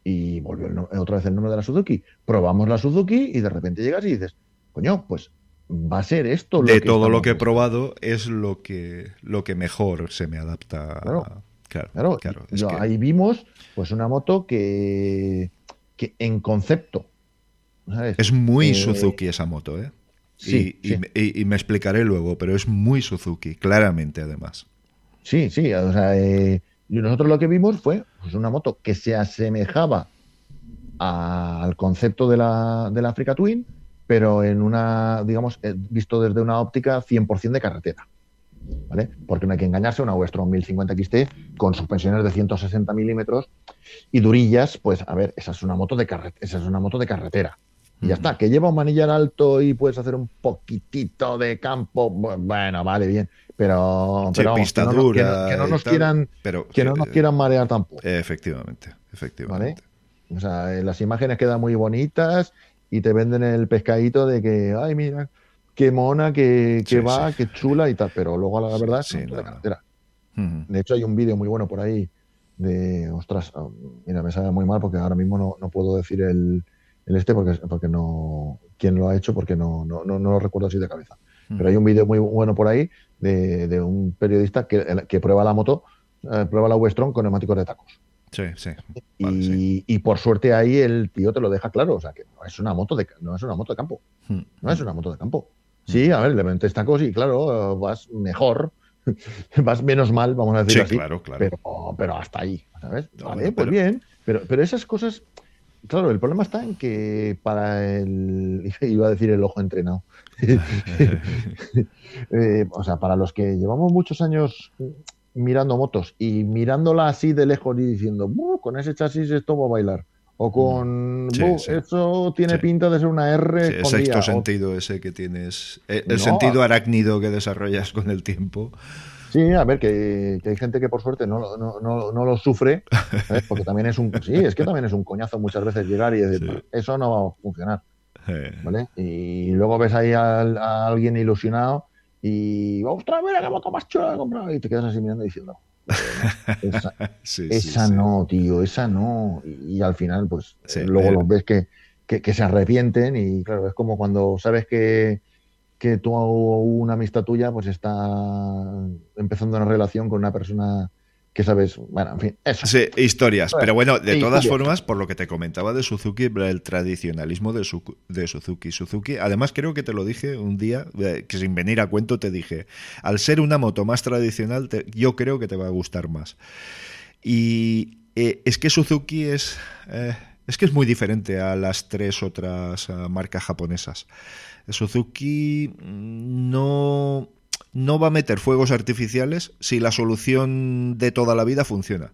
Y volvió otra vez el nombre de la Suzuki. Probamos la Suzuki y de repente llegas y dices, coño, pues va a ser esto. Lo de todo lo que he probado es lo que, lo que mejor se me adapta. a Claro, claro. Ahí vimos pues una moto que, que en concepto. Es muy eh, Suzuki esa moto, ¿eh? Sí, y, me explicaré luego, pero es muy Suzuki, claramente además. Sí, sí, o sea, eh, nosotros lo que vimos fue pues, una moto que se asemejaba al concepto de la, de la Africa Twin, pero en una, digamos, eh, visto desde una óptica 100% de carretera. ¿Vale? Porque no hay que engañarse, una Westron 1050 XT con suspensiones de 160 milímetros y durillas, pues a ver, esa es una moto de, esa es una moto de carretera. Y ya está, que lleva un manillar alto y puedes hacer un poquitito de campo, bueno, vale, bien, pero, pero que, no, nos quieran que no nos eh, quieran marear tampoco. Efectivamente, efectivamente. O sea, eh, las imágenes quedan muy bonitas y te venden el pescadito de que, ay, mira, qué mona, que, va, qué chula y tal, pero luego la verdad es de carretera. De hecho, hay un vídeo muy bueno por ahí de, ostras, ah, mira, me sale muy mal porque ahora mismo no, no puedo decir el, el, este porque, porque no, quién lo ha hecho porque no, no, no, lo recuerdo así de cabeza. Pero hay un vídeo muy bueno por ahí de, de un periodista que, que, prueba la moto, eh, prueba la Westron con neumáticos de tacos. Sí, sí. Y, y, por suerte ahí el tío te lo deja claro, o sea que no es una moto de, no es una moto de campo. No es una moto de campo. Sí, a ver, le metes tacos y claro, vas mejor, vas menos mal, vamos a decir así. Claro, claro. Pero, pero hasta ahí, ¿sabes? vale, pues bien. Pero, pero esas cosas, claro, el problema está en que para el, iba a decir el ojo entrenado. Eh, o sea, para los que llevamos muchos años mirando motos y mirándola así de lejos y diciendo, con ese chasis esto va a bailar o con eso tiene pinta de ser una R sí, sexto sentido ese que tienes eh, el sentido arácnido que desarrollas con el tiempo. Sí a ver que, hay gente que por suerte no, no, lo sufre porque también es un sí es que también es un coñazo muchas veces llegar y decir eso no va a funcionar. ¿vale? y luego ves ahí a, alguien ilusionado y ostras mira qué moto más chula he comprado y te quedas así mirando diciendo esa, no, tío, esa no. Y, al final, pues eh, luego los ves que, que, se arrepienten y claro, es como cuando sabes que, que tú, una amistad tuya, pues está empezando una relación con una persona que sabes, bueno, en fin, eso. Sí, historias. Pero bueno, de todas formas, por lo que te comentaba de Suzuki, el tradicionalismo de, de, Suzuki. Suzuki, además creo que te lo dije un día, eh, que sin venir a cuento te dije, al ser una moto más tradicional, yo creo que te va a gustar más. Y eh, es que Suzuki es... Eh, es que es muy diferente a las tres otras marcas japonesas. Suzuki mm, no no va a meter fuegos artificiales si la solución de toda la vida funciona.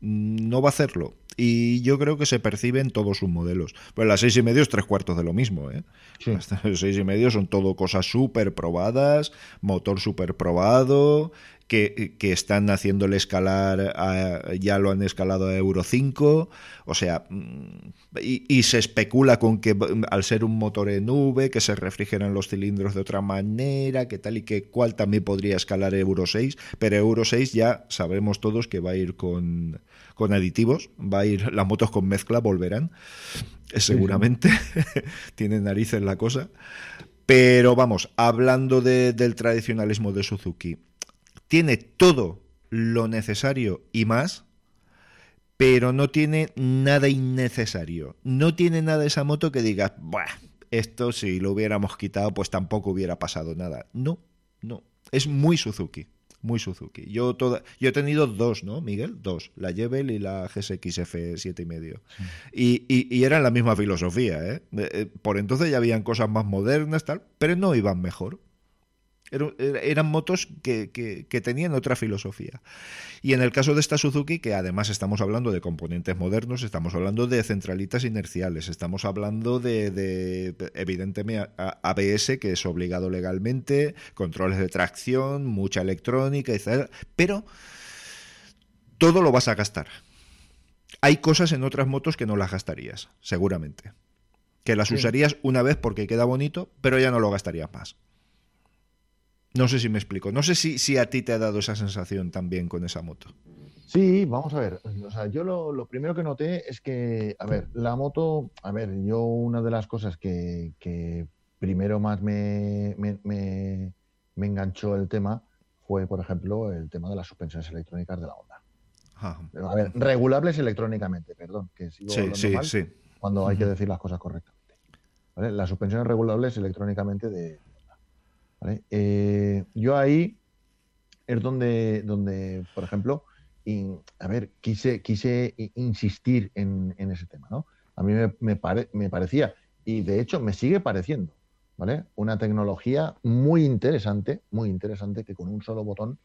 No va a hacerlo. Y yo creo que se percibe en todos sus modelos. Pues las seis y medio es tres cuartos de lo mismo. ¿eh? Las seis y medio son todo cosas súper probadas, motor súper probado, que, están haciéndole escalar, ya lo han escalado a Euro 5, o sea, mm, y, se especula con que mm, al ser un motor en V, que se refrigeran los cilindros de otra manera, que tal y que cual también podría escalar Euro 6, pero Euro 6 ya sabemos todos que va a ir con, con aditivos, va a ir, las motos con mezcla volverán, eh, seguramente, tiene narices la cosa. Pero vamos, hablando del tradicionalismo de Suzuki, tiene todo lo necesario y más, pero no tiene nada innecesario. No tiene nada esa moto que digas, Buah, esto si lo hubiéramos quitado, pues tampoco hubiera pasado nada. No, no. Es muy Suzuki. Muy Suzuki. Yo, toda, yo he tenido dos, ¿no, Miguel? Dos. La Jebel y la GSX F7 y medio. Y, y, eran la misma filosofía, ¿eh? ¿eh? Por entonces ya habían cosas más modernas, tal, pero no iban mejor. Eran motos que, tenían otra filosofía. Y en el caso de esta Suzuki, que además estamos hablando de componentes modernos, estamos hablando de centralitas inerciales, estamos hablando de, evidentemente, ABS, que es obligado legalmente, controles de tracción, mucha electrónica, etc. Pero todo lo vas a gastar. Hay cosas en otras motos que no las gastarías, seguramente. Que las usarías una vez porque queda bonito, pero ya no lo gastarías más. No sé si me explico. No sé si, si a ti te ha dado esa sensación también con esa moto. Sí, vamos a ver. O sea, yo lo, primero que noté es que, a ver, la moto, a ver, yo una de las cosas que, primero más me, me, enganchó el tema fue, por ejemplo, el tema de las suspensiones electrónicas de la Honda. A ver, regulables electrónicamente, perdón, que sigo sí, sí, sí. cuando hay que decir las cosas correctamente. Las suspensiones regulables electrónicamente de, eh, yo ahí es donde, donde por ejemplo, a ver, quise, quise insistir en, ese tema, ¿no? A mí me, me, parecía, y de hecho me sigue pareciendo, ¿vale? Una tecnología muy interesante, muy interesante, que con un solo botón,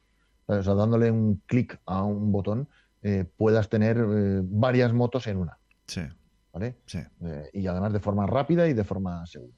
o sea, dándole un clic a un botón, eh, puedas tener eh, varias motos en una. Sí. ¿Vale? Sí. y además de forma rápida y de forma segura.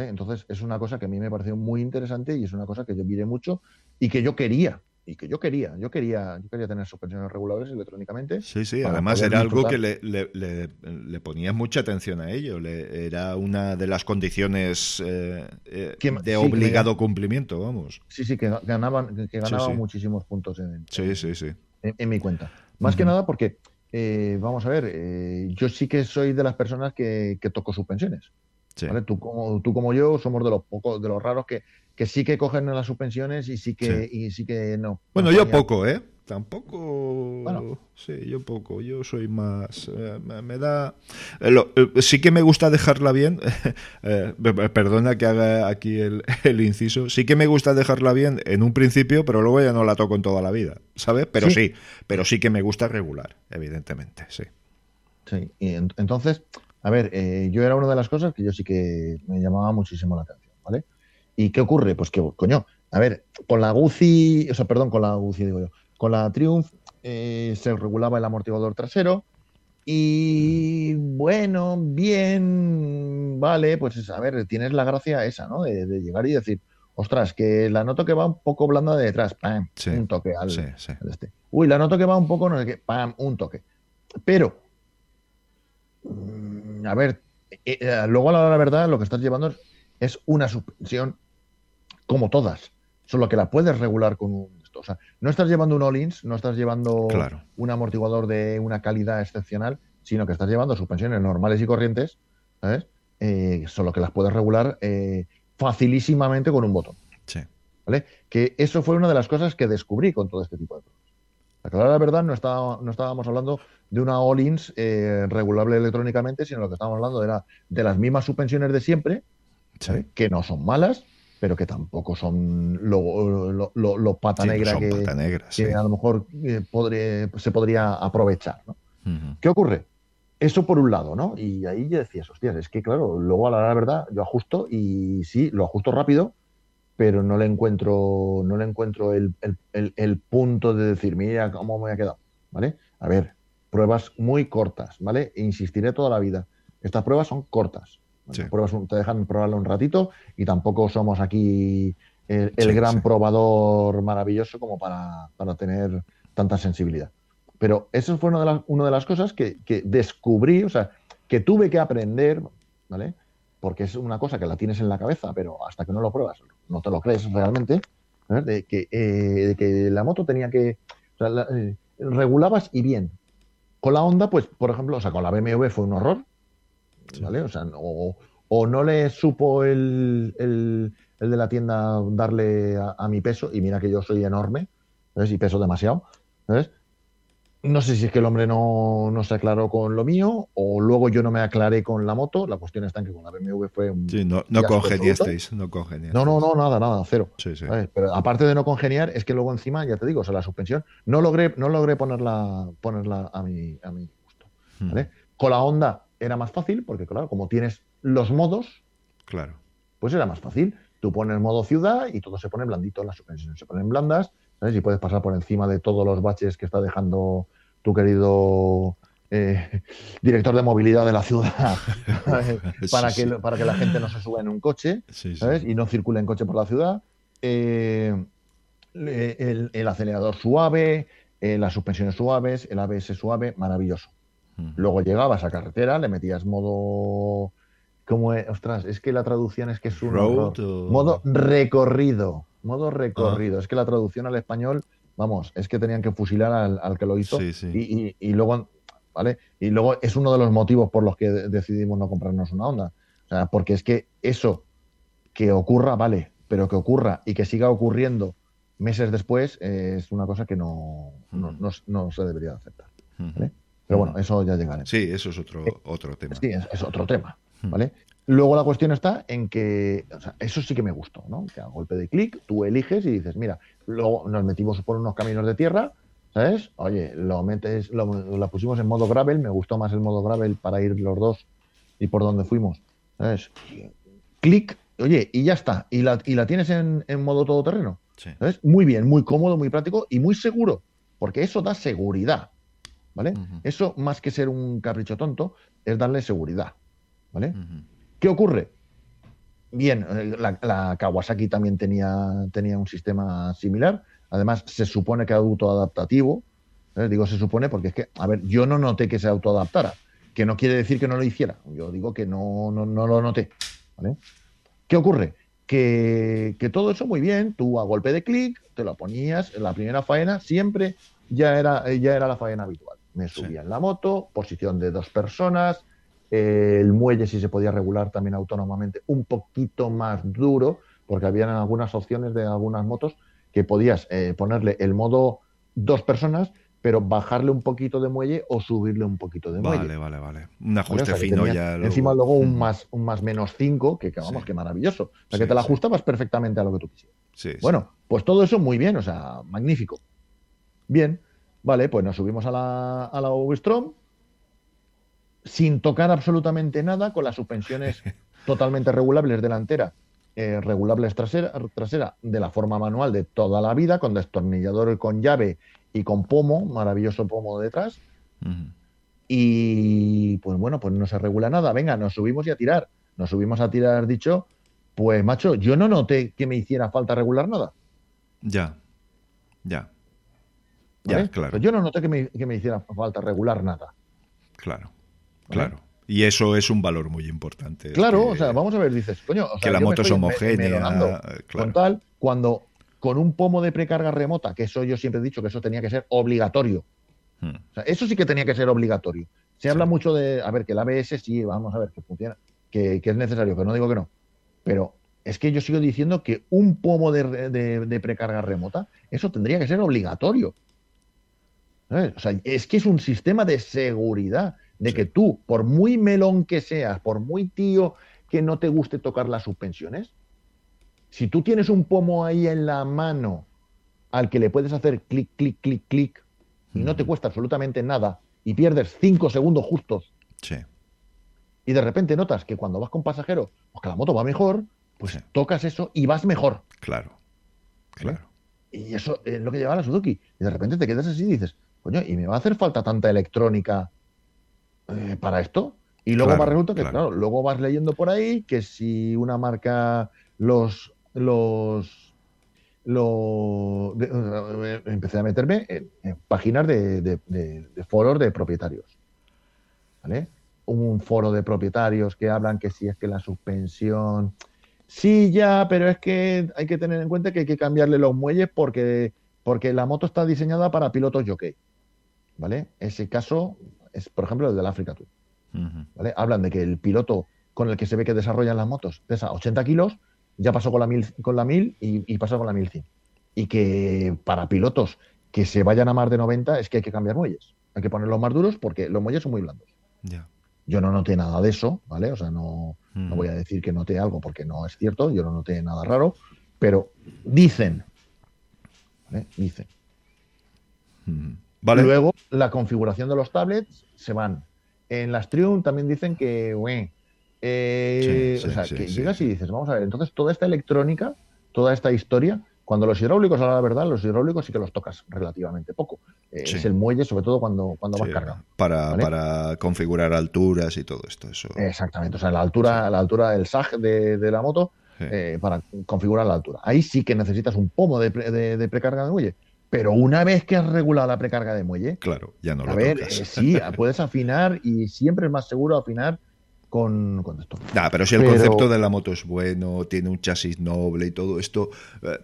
Entonces es una cosa que a mí me pareció muy interesante y es una cosa que yo miré mucho y que yo quería, y que yo quería, yo quería, yo quería tener suspensiones regulables electrónicamente. Sí, sí, además era algo que le, le, le, ponías mucha atención a ello, era una de las condiciones eh, eh, de obligado cumplimiento, vamos. Sí, sí, que ganaban, que ganaban muchísimos puntos en, sí, sí, sí. en, mi cuenta. Más que nada porque, eh, vamos a ver, yo sí que soy de las personas que, que toco suspensiones. Tú, como, tú como yo somos de los pocos, de los raros que, que sí que cogen las suspensiones y sí que, Y sí que no. Bueno, yo poco, ¿eh? Tampoco. Bueno. Sí, yo poco. Yo soy más. Eh, me, da. Eh, eh, sí que me gusta dejarla bien. perdona que haga aquí el, inciso. Sí que me gusta dejarla bien en un principio, pero luego ya no la toco en toda la vida. ¿Sabes? Pero sí, pero sí que me gusta regular, evidentemente, sí. Sí, y entonces, a ver, yo era una de las cosas que yo sí que me llamaba muchísimo la atención, ¿vale? ¿Y qué ocurre? Pues que, coño, a ver, con la Guzzi, o sea, perdón, con la Guzzi digo yo, con la Triumph eh, se regulaba el amortiguador trasero y bueno, bien, vale, pues a ver, tienes la gracia esa, ¿no? De, llegar y decir, ostras, que la noto que va un poco blanda de detrás, pam, un toque al, este. Uy, la noto que va un poco, no sé qué, pam, un toque. Pero, a ver, eh, eh, luego a la verdad lo que estás llevando es una suspensión como todas, solo que la puedes regular con un esto. O sea, no estás llevando un all-ins, no estás llevando un amortiguador de una calidad excepcional, sino que estás llevando suspensiones normales y corrientes, ¿sabes? Eh, solo que las puedes regular eh, facilísimamente con un botón. Sí. ¿Vale? Que eso fue una de las cosas que descubrí con todo este tipo de cosas. La la verdad, no, no estábamos hablando de una all-ins eh, regulable electrónicamente, sino lo que estábamos hablando era de las mismas suspensiones de siempre, que no son malas, pero que tampoco son lo, lo, pata negra que, a lo mejor eh, se podría aprovechar. ¿no? ¿Qué ocurre? Eso por un lado, ¿no? Y ahí ya decías, hostias, es que claro, luego a la verdad yo ajusto y sí, lo ajusto rápido, pero no le encuentro, no le encuentro el, el punto de decir, mira cómo me ha quedado, ¿vale? A ver, pruebas muy cortas, ¿vale? Insistiré toda la vida. Estas pruebas son cortas te dejan probarlo un ratito y tampoco somos aquí el, gran probador maravilloso como para, tener tanta sensibilidad. Pero eso fue una de las, una de las cosas que, descubrí, o sea, que tuve que aprender, ¿vale? Porque es una cosa que la tienes en la cabeza, pero hasta que no lo pruebas, no te lo crees realmente, de, que, eh, que, la moto tenía que... Eh, regulabas y bien. Con la Honda, pues, por ejemplo, o sea, con la BMW fue un horror, ¿vale? O sea, o, no le supo el, el, de la tienda darle a, mi peso, y mira que yo soy enorme, ¿sabes? Y peso demasiado, ¿sabes? No sé si es que el hombre no, no, se aclaró con lo mío o luego yo no me aclaré con la moto. La cuestión está en que con la BMW fue un. Sí, no, no congeniasteis, no No, no, no, nada, nada, cero. Sí, sí. Pero aparte de no congeniar, es que luego encima, ya te digo, o sea, la suspensión, no logré, no logré ponerla, ponerla a mi, a mi gusto. ¿vale? Con la Honda era más fácil, porque claro, como tienes los modos, claro. pues era más fácil. Tú pones modo ciudad y todo se pone blandito, las suspensiones se ponen blandas, ¿sabes? Y puedes pasar por encima de todos los baches que está dejando tu querido eh, director de movilidad de la ciudad para, que, para que la gente no se suba en un coche ¿sabes? y no circule en coche por la ciudad. Eh, el, acelerador suave, eh, las suspensiones suaves, el ABS suave, maravilloso. Luego llegabas a carretera, le metías modo. como es? Ostras, es que la traducción es que es un. Modo recorrido. Modo recorrido. Ah. Es que la traducción al español, vamos, es que tenían que fusilar al, que lo hizo. Y, luego. ¿Vale? Y luego es uno de los motivos por los que decidimos no comprarnos una onda. O sea, porque es que eso que ocurra, vale, pero que ocurra y que siga ocurriendo meses después es una cosa que no, no, se debería aceptar. ¿vale? Pero bueno, eso ya llegará. Sí, eso es otro, eh, otro tema. Sí, es, otro tema. ¿vale? Luego la cuestión está en que, o sea, eso sí que me gustó, ¿no? Que a golpe de clic tú eliges y dices, mira, luego nos metimos por unos caminos de tierra, ¿sabes? Oye, lo metes, lo, la pusimos en modo gravel, me gustó más el modo gravel para ir los dos y por donde fuimos, ¿sabes? Clic, oye, y ya está, y la, y la tienes en, en modo todoterreno, ¿sabes? Muy bien, muy cómodo, muy práctico y muy seguro, porque eso da seguridad, ¿vale? Eso, más que ser un capricho tonto, es darle seguridad, ¿vale? ¿Qué ocurre? Bien, eh, la, Kawasaki también tenía, tenía un sistema similar, Además, se supone que autoadaptativo. ¿eh? Digo se supone porque es que, a ver, yo no noté que se autoadaptara, que no quiere decir que no lo hiciera. Yo digo que no, no, no lo noté. ¿Qué ocurre? Que, que, todo eso muy bien, tú a golpe de clic te lo ponías en la primera faena, siempre ya era, ya era la faena habitual. Me subía en la moto, posición de dos personas, el muelle si se podía regular también autónomamente un poquito más duro, porque habían algunas opciones de algunas motos que podías eh, ponerle el modo dos personas, pero bajarle un poquito de muelle o subirle un poquito de muelle. Vale, vale, vale. Un ajuste fino ya. Encima luego un más, un más menos 5, que, vamos, que maravilloso. O sea, que te la ajustabas perfectamente a lo que tú quisieras. bueno, pues todo eso muy bien, o sea, magnífico. Bien, vale, pues nos subimos a la, a la sin tocar absolutamente nada, con las suspensiones totalmente regulables delantera eh, regulables trasera, trasera de la forma manual de toda la vida, con destornillador con llave y con pomo, maravilloso pomo detrás. Y pues bueno, pues no se regula nada. Venga, nos subimos y a tirar. Nos subimos a tirar, dicho, pues macho, yo no noté que me hiciera falta regular nada. Ya, ya. Ya, claro. Pues yo no noté que me, que me, hiciera falta regular nada. Claro, claro. Y eso es un valor muy importante. Claro, o sea, vamos a ver, dices, coño, que la moto es homogénea. Con tal, cuando con un pomo de precarga remota, que eso yo siempre he dicho que eso tenía que ser obligatorio. Hmm. O sea, eso sí que tenía que ser obligatorio. Se habla mucho de, a ver, que el ABS sí, vamos a ver, que funciona, que, es necesario, que no digo que no. Pero es que yo sigo diciendo que un pomo de, precarga remota, eso tendría que ser obligatorio. O sea, es que es un sistema de seguridad de que tú, por muy melón que seas, por muy tío que no te guste tocar las suspensiones, si tú tienes un pomo ahí en la mano al que le puedes hacer clic, clic, clic, clic, y no te cuesta absolutamente nada, y pierdes cinco segundos justos, y de repente notas que cuando vas con pasajero, pues que la moto va mejor, pues tocas eso y vas mejor. Claro, claro. Y eso es lo que lleva la Suzuki. Y de repente te quedas así y dices, coño, ¿y me va a hacer falta tanta electrónica eh, para esto. Y luego más resulta que, claro. luego vas leyendo por ahí que si una marca los los lo eh, empecé a meterme en, páginas de, foros de propietarios. ¿Vale? Un foro de propietarios que hablan que si es que la suspensión. Sí, ya, pero es que hay que tener en cuenta que hay que cambiarle los muelles porque, porque la moto está diseñada para pilotos jockey. ¿Vale? Ese caso, es, por ejemplo, el del Africa Tour. ¿vale? Hablan de que el piloto con el que se ve que desarrollan las motos pesa 80 kilos, ya pasó con la 1000, con la 1000 y, pasó con la 1100. Y que para pilotos que se vayan a más de 90 es que hay que cambiar muelles. Hay que ponerlos más duros porque los muelles son muy blandos. Yo no noté nada de eso, ¿vale? O sea, no, no voy a decir que noté algo porque no es cierto, yo no noté nada raro, pero dicen, ¿vale? Dicen. Luego, la configuración de los tablets se van. En las Triumph también dicen que, eh, o sea, que llegas y dices, vamos a ver, entonces toda esta electrónica, toda esta historia, cuando los hidráulicos, a la verdad, los hidráulicos sí que los tocas relativamente poco. Eh, es el muelle, sobre todo cuando, cuando vas cargando. Para, para configurar alturas y todo esto. Eso. Exactamente, o sea, la altura, la altura del SAG de, la moto, eh, para configurar la altura. Ahí sí que necesitas un pomo de, de precarga de muelle. Pero una vez que has regulado la precarga de muelle, claro, ya no a ver, eh, sí, puedes afinar y siempre es más seguro afinar con, esto. pero si el concepto de la moto es bueno, tiene un chasis noble y todo esto, eh,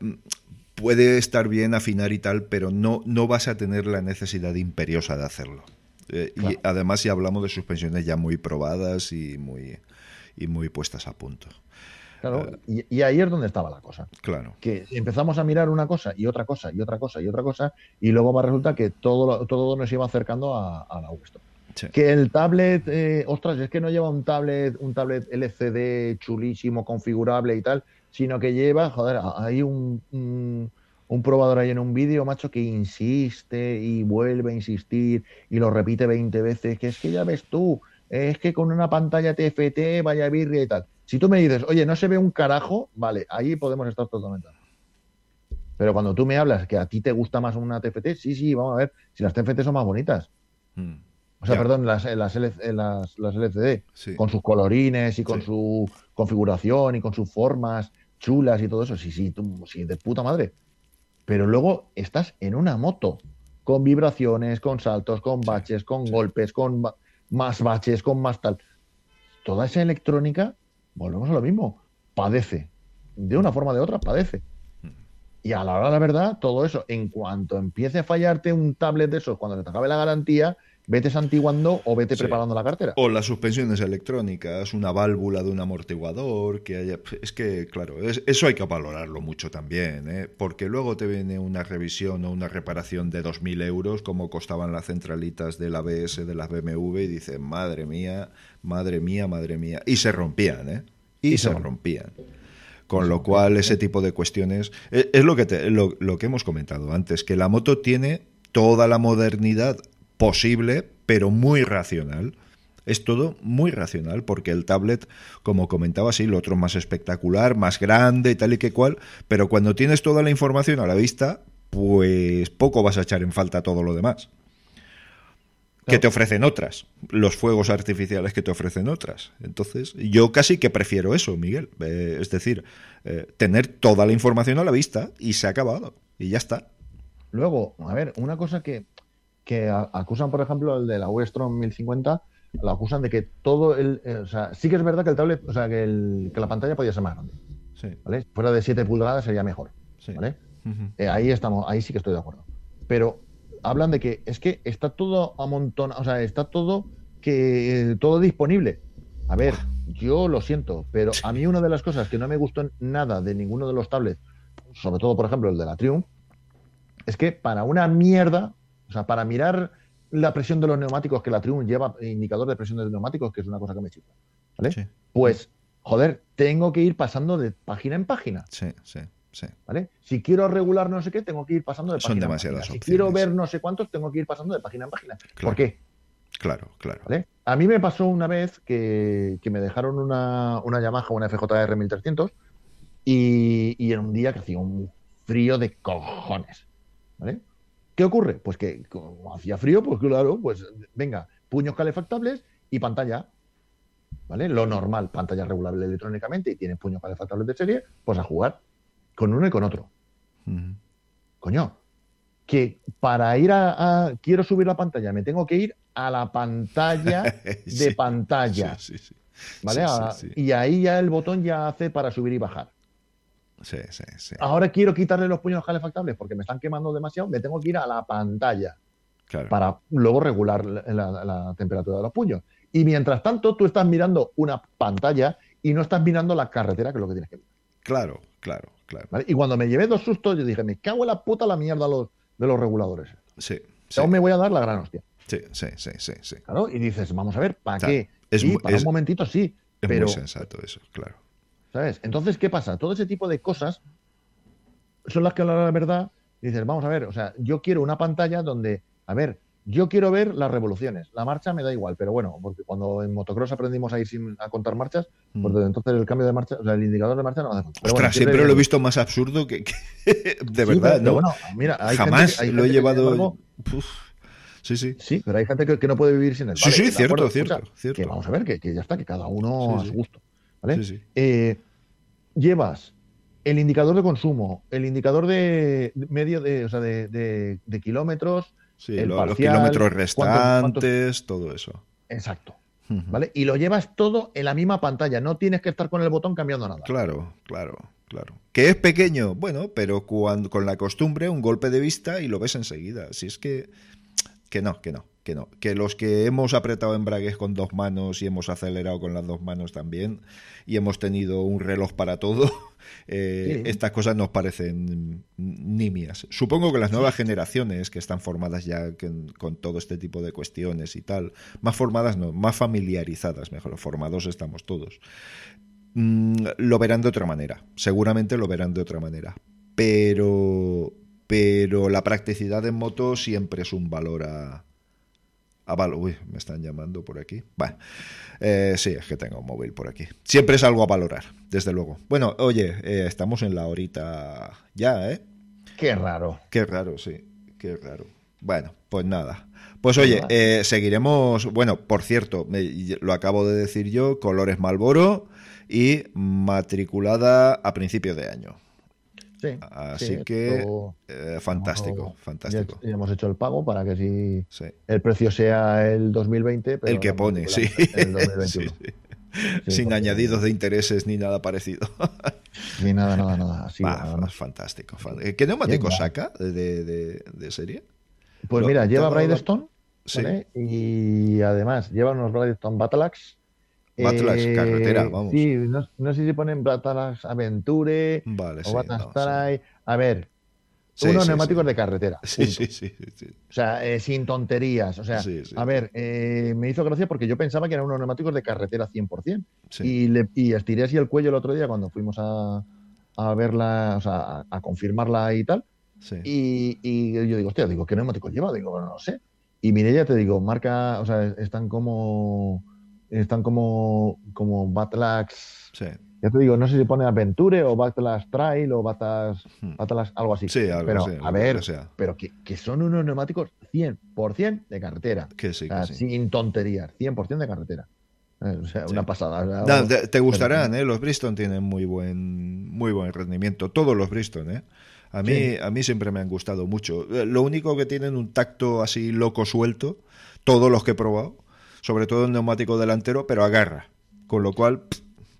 puede estar bien afinar y tal, pero no, no vas a tener la necesidad imperiosa de hacerlo. Eh, y además si hablamos de suspensiones ya muy probadas y muy, y muy puestas a punto. Claro, y, ahí es donde estaba la cosa. Claro. Que empezamos a mirar una cosa y otra cosa y otra cosa y otra cosa, y luego va resulta que todo, todo nos iba acercando a, la Weston. Que el tablet, eh, ostras, es que no lleva un tablet, un tablet LCD chulísimo, configurable y tal, sino que lleva, joder, hay un, un, probador ahí en un vídeo, macho, que insiste y vuelve a insistir y lo repite 20 veces, que es que ya ves tú, es que con una pantalla TFT vaya birria y tal. Si tú me dices, oye, no se ve un carajo, vale, ahí podemos estar totalmente. Pero cuando tú me hablas que a ti te gusta más una TFT, sí, sí, vamos a ver, si las TFT son más bonitas. Hmm. O sea, perdón, las, las, las, LCD, con sus colorines y con su configuración y con sus formas chulas y todo eso, sí, sí, tú, sí, de puta madre. Pero luego estás en una moto, con vibraciones, con saltos, con baches, con golpes, con más baches, con más tal. Toda esa electrónica, volvemos a lo mismo, padece. De una forma o de otra, padece. Y a la hora de la verdad, todo eso, en cuanto empiece a fallarte un tablet de esos, cuando te acabe la garantía, vete santiguando o vete preparando la cartera. O las suspensiones electrónicas, una válvula de un amortiguador, que haya... Es que, claro, eso hay que valorarlo mucho también, ¿eh? porque luego te viene una revisión o una reparación de 2.000 euros, como costaban las centralitas del ABS de las BMW, y dices, madre mía, madre mía, madre mía. Y se rompían, ¿eh? Y, se, rompían. Con lo cual, ese tipo de cuestiones es, lo que, lo que hemos comentado antes, que la moto tiene toda la modernidad posible, pero muy racional. Es todo muy racional, porque el tablet, como comentaba, sí, lo otro más espectacular, más grande y tal y que cual, pero cuando tienes toda la información a la vista, pues poco vas a echar en falta todo lo demás. Que te ofrecen otras, los fuegos artificiales que te ofrecen otras. Entonces, yo casi que prefiero eso, Miguel. Eh, es decir, eh, tener toda la información a la vista y se ha acabado. Y ya está. Luego, a ver, una cosa que que acusan, por ejemplo, el de la Westron 1050, lo acusan de que todo el. Eh, o sea, sí que es verdad que el tablet, o sea, que, el, que la pantalla podía ser más grande. Sí. ¿vale? Fuera de 7 pulgadas sería mejor. Sí. ¿vale? Eh, ahí estamos, ahí sí que estoy de acuerdo. Pero hablan de que es que está todo amontonado, o sea, está todo que todo disponible. A ver, yo lo siento, pero a mí una de las cosas que no me gustó nada de ninguno de los tablets, sobre todo, por ejemplo, el de la Triumph, es que para una mierda o sea, para mirar la presión de los neumáticos, que la Triumph lleva indicador de presión de los neumáticos, que es una cosa que me chica. ¿Vale? Pues, joder, tengo que ir pasando de página en página. Sí, sí. Sí. ¿Vale? Si quiero regular no sé qué, tengo que ir pasando de página en página. Si quiero ver no sé cuántos, tengo que ir pasando de página en página. ¿Por qué? Claro, claro. A mí me pasó una vez que, me dejaron una, una, Yamaha, una FJR 1300, y, y en un día que hacía un frío de cojones. ¿Vale? ¿Qué ocurre? Pues que como hacía frío, pues claro, pues venga, puños calefactables y pantalla. ¿Vale? Lo normal, pantalla regulable electrónicamente y tienes puños calefactables de serie, pues a jugar con uno y con otro. Coño, que para ir a, Quiero subir la pantalla, me tengo que ir a la pantalla de pantalla. ¿Vale? y ahí ya el botón ya hace para subir y bajar. Sí, sí, sí. Ahora quiero quitarle los puños calefactables porque me están quemando demasiado, me tengo que ir a la pantalla para luego regular la, temperatura de los puños. Y mientras tanto, tú estás mirando una pantalla y no estás mirando la carretera, que es lo que tienes que ver. Claro, claro, claro. Y cuando me llevé dos sustos, yo dije, me cago en la puta la mierda los, de los reguladores. Sí. Aún me voy a dar la gran hostia. Sí, sí, sí, sí. sí. Claro, y dices, vamos a ver, ¿para qué? Es, sí, para un momentito sí. Es pero, muy sensato eso, claro. ¿Sabes? Entonces, ¿qué pasa? Todo ese tipo de cosas son las que a la verdad dices, vamos a ver, o sea, yo quiero una pantalla donde, a ver, yo quiero ver las revoluciones. La marcha me da igual, pero bueno, porque cuando en motocross aprendimos a ir sin, a contar marchas, mm. pues entonces el cambio de marcha, o sea, el indicador de marcha no hace falta. Ostras, siempre lo he visto más absurdo que, de verdad, ¿no? Bueno, mira, jamás lo he llevado. Sí, sí. Sí, pero hay gente que, no puede vivir sin él. Sí, sí, cierto, cierto, cierto. Que vamos a ver, que, ya está, que cada uno a su gusto. ¿vale? Eh, llevas el indicador de consumo, el indicador de medio de, o sea, de, kilómetros, el los kilómetros restantes, todo eso. Exacto. ¿Vale? Y lo llevas todo en la misma pantalla, no tienes que estar con el botón cambiando nada. Claro, claro, claro. Que es pequeño, bueno, pero cuando, con la costumbre, un golpe de vista y lo ves enseguida. Si es que. Que no, que no que no. Que los que hemos apretado embragues con dos manos y hemos acelerado con las dos manos también y hemos tenido un reloj para todo, eh, estas cosas nos parecen nimias. Supongo que las nuevas generaciones que están formadas ya con todo este tipo de cuestiones y tal, más formadas no, más familiarizadas, mejor, formados estamos todos, mm, lo verán de otra manera. Seguramente lo verán de otra manera. Pero pero la practicidad en moto siempre es un valor a, Ah, Uy, me están llamando por aquí. Bueno, eh, sí, es que tengo un móvil por aquí. Siempre es algo a valorar, desde luego. Bueno, oye, eh, estamos en la horita ya, ¿eh? Qué raro. Qué raro, sí. Qué raro. Bueno, pues nada. Pues oye, eh, seguiremos. Bueno, por cierto, lo acabo de decir yo: colores Malboro y matriculada a principio de año. Así que eh, fantástico, fantástico. Ya, hemos hecho el pago para que si el precio sea el 2020. el que pone, sí. Sin añadidos de intereses ni nada parecido. ni nada, nada, nada. Así, fantástico. ¿Qué neumático saca de, serie? Pues mira, lleva Bridestone y además lleva unos Bridestone Battleaxe Battleaxe, eh, carretera, vamos. Sí, no, sé si ponen Battleaxe Aventure vale, o Battleaxe A ver, unos neumáticos de carretera. Sí, sí, sí, O sea, eh, sin tonterías. O sea, a ver, eh, me hizo gracia porque yo pensaba que eran unos neumáticos de carretera 100%. Y, le, y estiré así el cuello el otro día cuando fuimos a, a verla, o sea, a, confirmarla y tal. Y, y, yo digo, hostia, digo, ¿qué neumáticos lleva? Digo, bueno, no sé. Y mire, ya te digo, marca, o sea, están como están como, como Batlax. Ya te digo, no sé si pone Aventure o Batlax Trail o Batlax, hmm. algo así. Sí, algo pero, así, a ver, pero que, que, son unos neumáticos 100% de carretera. Que sí, Sin tonterías, 100% de carretera. Eh, o sea, una pasada. te, gustarán, ¿eh? Los Bristol tienen muy buen, muy buen rendimiento. Todos los Bristol, ¿eh? A mí, a mí siempre me han gustado mucho. Eh, lo único que tienen un tacto así loco suelto, todos los que he probado, sobre todo el neumático delantero, pero agarra. Con lo cual,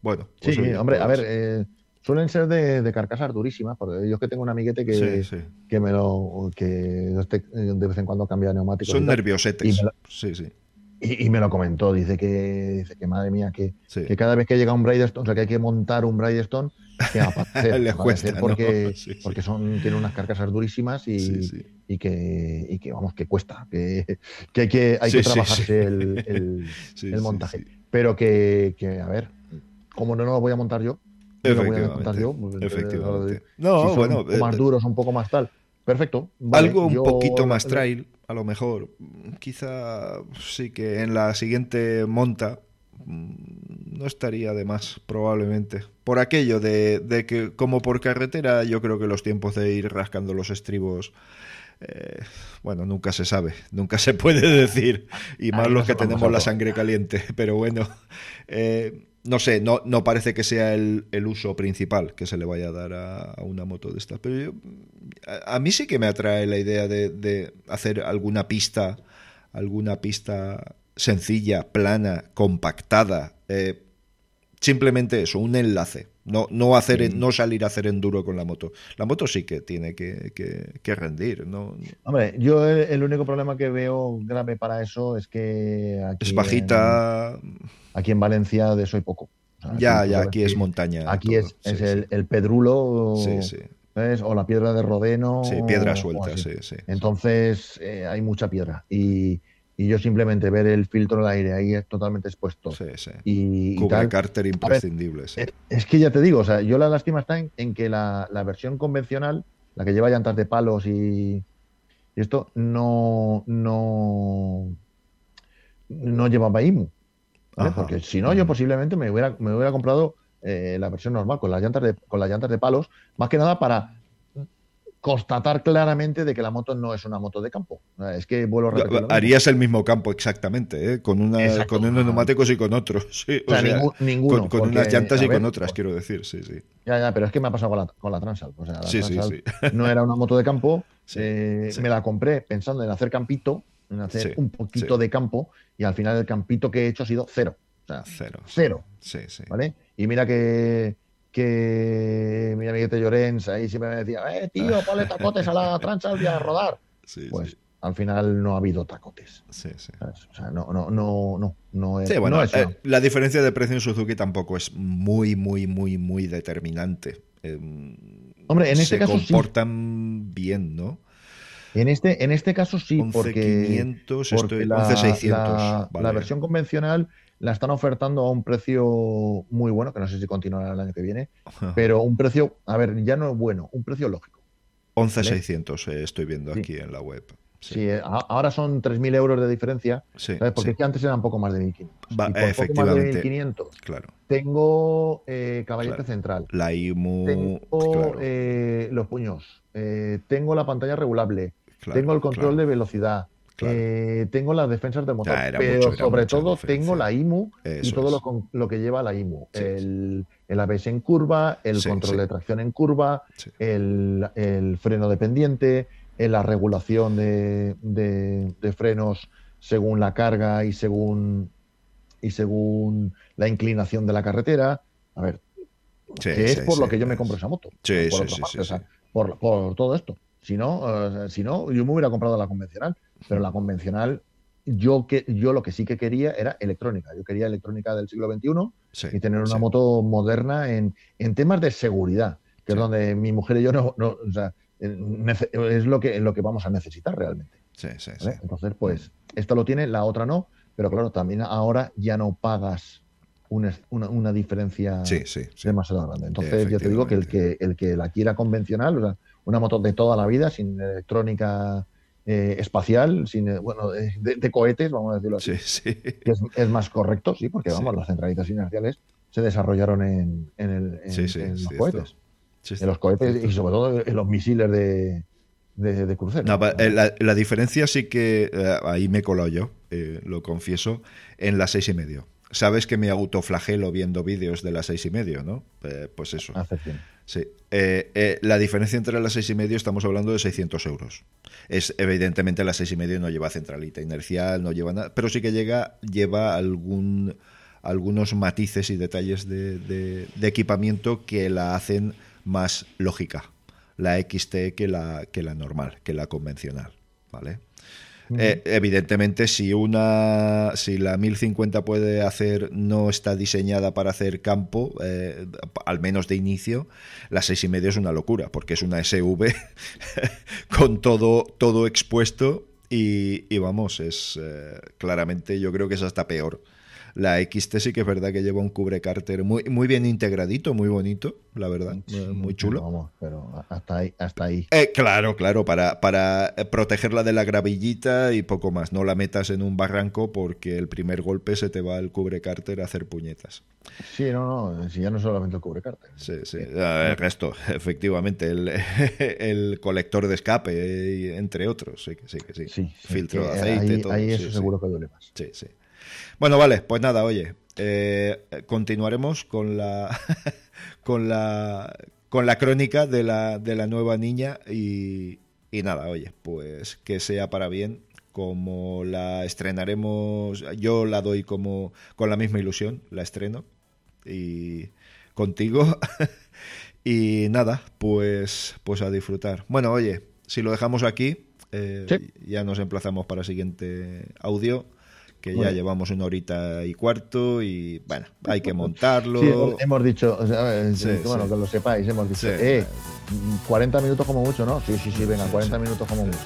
bueno. Pues sí, hombre, a ver, eh, suelen ser de, carcasas durísimas, porque yo que tengo un amiguete que, que me lo que de vez en cuando cambia neumáticos. Son nerviosetes. sí, sí. Y, me lo comentó, dice que, dice que madre mía, que, que cada vez que llega un Bridestone, o sea, que hay que montar un Bridestone, que a cuesta, porque, porque son, tiene unas carcasas durísimas y, y, que, y que, vamos, que cuesta, que, que hay que, hay que trabajarse el, el, montaje. Pero que, que, a ver, como no, no lo voy a montar yo, no lo voy a montar yo, pues, eh, efectivamente. no, bueno, un poco más eh, duros, un poco más tal. Perfecto. algo un poquito más trail, a lo mejor. Quizá sí que en la siguiente monta mm, no estaría de más, probablemente. Por aquello de, que, como por carretera, yo creo que los tiempos de ir rascando los estribos. Eh, bueno, nunca se sabe, nunca se puede decir, y más los que tenemos la sangre caliente, pero bueno, eh, no sé, no, no parece que sea el, uso principal que se le vaya a dar a, una moto de estas. Pero yo, a, mí sí que me atrae la idea de, hacer alguna pista, alguna pista sencilla, plana, compactada. Eh, simplemente eso, un enlace. No, no, hacer, no salir a hacer enduro con la moto. La moto sí que tiene que, que, rendir. ¿no? Hombre, yo el, único problema que veo grave para eso es que... es bajita. aquí en Valencia de eso hay poco. ya, ya, aquí es montaña. Aquí es, es el, pedrulo. O la piedra de rodeno. Sí, piedra suelta, sí, sí. Entonces eh, hay mucha piedra. Y, y yo simplemente ver el filtro del aire ahí totalmente expuesto. Sí, sí. Y, Cubre cárter imprescindible. es, que ya te digo, o sea, yo la lástima está en, que la, versión convencional, la que lleva llantas de palos y, esto, no, no, no llevaba IMU. Porque si no, yo posiblemente me hubiera, me hubiera comprado eh, la versión normal con las llantas de, con las llantas de palos, más que nada para constatar claramente de que la moto no es una moto de campo. Es que vuelvo a repetir. Harías el mismo campo exactamente, ¿eh? con, una, con unos neumáticos y con otros. Sí, o, sea, ninguno. Con, unas llantas y con otras, quiero decir. Sí, sí. Ya, ya, pero es que me ha pasado con la, con la Transal. O sea, la sí, sí, sí. no era una moto de campo. Eh, me la compré pensando en hacer campito, en hacer un poquito de campo, y al final el campito que he hecho ha sido cero. O sea, cero. Cero. Sí, sí. ¿Vale? Y mira que que mi amiguete Llorens ahí siempre me decía, eh, tío, ponle tacotes a la trancha al día de rodar. pues al final no ha habido tacotes. Sí, sí. O sea, no, no, no, no, no es. Sí, bueno, eh, la diferencia de precio en Suzuki tampoco es muy, muy, muy, muy determinante. Em, Hombre, en este caso comportan bien, ¿no? En este, en este caso sí, 11, porque, 500, estoy, la, la versión convencional la están ofertando a un precio muy bueno, que no sé si continuará el año que viene, pero un precio, a ver, ya no es bueno, un precio lógico. 11.600 eh, estoy viendo aquí en la web. Sí, eh, ahora son 3.000 euros de diferencia, porque es que antes eran poco más de 1.500. efectivamente. Poco más de 1.500 claro. tengo eh, caballete central. La IMU. Tengo eh, los puños. tengo la pantalla regulable. tengo el control de velocidad. Eh, tengo las defensas de motor, pero sobre todo tengo la IMU y todo lo, que lleva la IMU. el, ABS en curva, el control de tracción en curva, el, freno dependiente, la regulación de, frenos según la carga y según, y según la inclinación de la carretera. A ver, que es por lo que yo me compro esa moto. Por, por, todo esto. Si no, si no, yo me hubiera comprado la convencional. Pero la convencional, yo, que, yo lo que sí que quería era electrónica. Yo quería electrónica del siglo XXI y tener una moto moderna en, en, temas de seguridad, que es donde mi mujer y yo no, no o sea, es lo que, lo que vamos a necesitar realmente. Entonces, pues, esto lo tiene, la otra no, pero claro, también ahora ya no pagas una, una, diferencia demasiado grande. Entonces, yo te digo que el que el que la quiera convencional, o sea, una moto de toda la vida, sin electrónica eh, espacial, sin, eh, bueno, de, cohetes, vamos a decirlo así. Que es, más correcto, sí, porque vamos, las centralitas inerciales se desarrollaron en, en, los cohetes. en los cohetes y sobre todo en los misiles de, de, crucero. Eh, la, diferencia sí que ahí me he colado yo, lo confieso, en las seis y medio. Sabes que me autoflagelo viendo vídeos de las seis y medio, ¿no? pues eso. Sí. Eh, eh, la diferencia entre las seis y medio estamos hablando de 600 euros. Es evidentemente las seis y medio no lleva centralita inercial, no lleva nada, pero sí que llega lleva algún algunos matices y detalles de, equipamiento que la hacen más lógica, la XT que la que la normal, que la convencional, ¿vale? Eh, evidentemente, si una si la 1050 puede hacer, no está diseñada para hacer campo, eh, al menos de inicio, la 6,5 es una locura, porque es una SV con todo, todo expuesto y, vamos, es eh, claramente, yo creo que es hasta peor la XT sí que es verdad que lleva un cubre cárter muy, muy bien integradito, muy bonito, la verdad, muy chulo. vamos, pero hasta ahí. Hasta ahí. Eh, claro, claro, para, para protegerla de la gravillita y poco más. No la metas en un barranco porque el primer golpe se te va el cubre cárter a hacer puñetas. Sí, no, no, si ya no solamente el cubre cárter. Sí, sí, el resto, efectivamente, el, el colector de escape, entre otros, sí, sí, sí. sí Filtro de aceite, ahí, todo. Ahí eso seguro que duele más. Sí, sí. Bueno, vale, pues nada, oye, eh, continuaremos con la, con la, con la crónica de la, de la nueva niña y, y nada, oye, pues que sea para bien como la estrenaremos, yo la doy como con la misma ilusión, la estreno y contigo y nada, pues pues a disfrutar. Bueno, oye, si lo dejamos aquí, eh, ya nos emplazamos para el siguiente audio que ya llevamos una horita y cuarto y bueno, hay que montarlo. Sí, hemos dicho, bueno, que lo sepáis, hemos dicho, eh, 40 minutos como mucho, ¿no? Sí, sí, sí, venga, 40 minutos como mucho.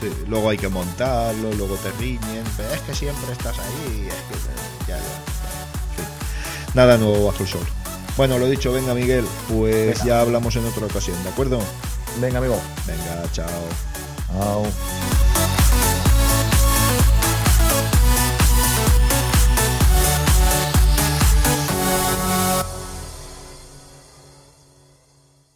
Sí, luego hay que montarlo, luego te riñen, es que siempre estás ahí, es que ya, ya. Nada nuevo bajo el sol. Bueno, lo dicho, venga Miguel, pues ya hablamos en otra ocasión, ¿de acuerdo? Venga, amigo. Venga, chao. Chao.